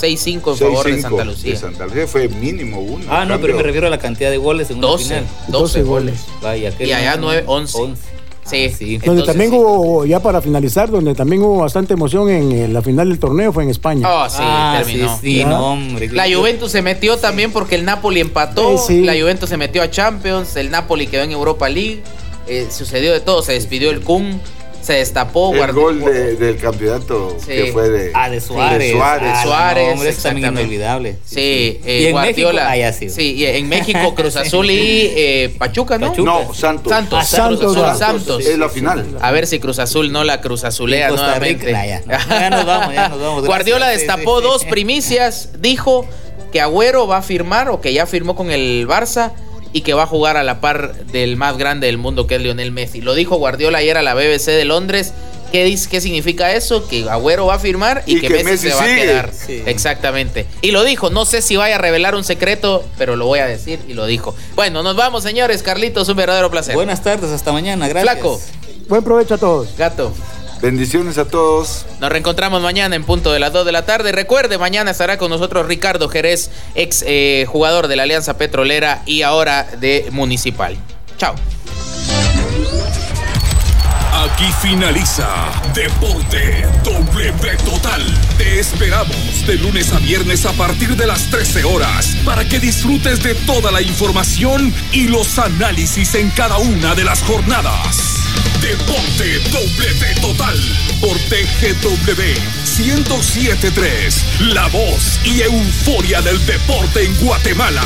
6-5 en favor de Santa Lucía. De Santa Lucía fue mínimo uno. Ah, no, pero me refiero a la cantidad de goles en 12, final. 12, goles. Vaya, y allá 9, 11. 11. Sí, sí. Donde también hubo, ya para finalizar, donde también hubo bastante emoción en la final del torneo fue en España. Oh, sí, ah, terminó. Sí, no, hombre. La Juventus se metió también porque el Napoli empató. La Juventus se metió a Champions. El Napoli quedó en Europa League. Eh, sucedió de todo. Se despidió el Kun se destapó. El gol del campeonato que fue de, ah, de Suárez. De Suárez. Ah, Suárez hombre, es también inolvidable. Sí, eh, y en Guardiola. México, ah, sí. y en México Cruz Azul y eh, Pachuca, ¿no? No, Santos. Santos. Ah, Santos, Cruz Azul, Santos. Es la final. A ver si Cruz Azul no la Cruz Azulea nuevamente. ya, ya, nos vamos, ya nos vamos. Guardiola destapó dos primicias. Dijo que Agüero va a firmar o que ya firmó con el Barça y que va a jugar a la par del más grande del mundo que es Lionel Messi. Lo dijo Guardiola ayer a la BBC de Londres ¿Qué, dice, ¿Qué significa eso? Que Agüero va a firmar y, que, Messi, se va a quedar. Exactamente. Y lo dijo, no sé si vaya a revelar un secreto, pero lo voy a decir y lo dijo. Bueno, nos vamos, señores. Carlitos, un verdadero placer. Buenas tardes, hasta mañana. Gracias. Flaco. Buen provecho a todos. Gato. Bendiciones a todos. Nos reencontramos mañana en punto de las 2 de la tarde. Recuerde, mañana estará con nosotros Ricardo Jerez, ex eh, jugador de la Alianza Petrolera y ahora de Municipal. Chao. Aquí finaliza Deporte W Total. Te esperamos de lunes a viernes a partir de las 13 horas para que disfrutes de toda la información y los análisis en cada una de las jornadas. Deporte W Total por TGW 1073. La voz y euforia del deporte en Guatemala.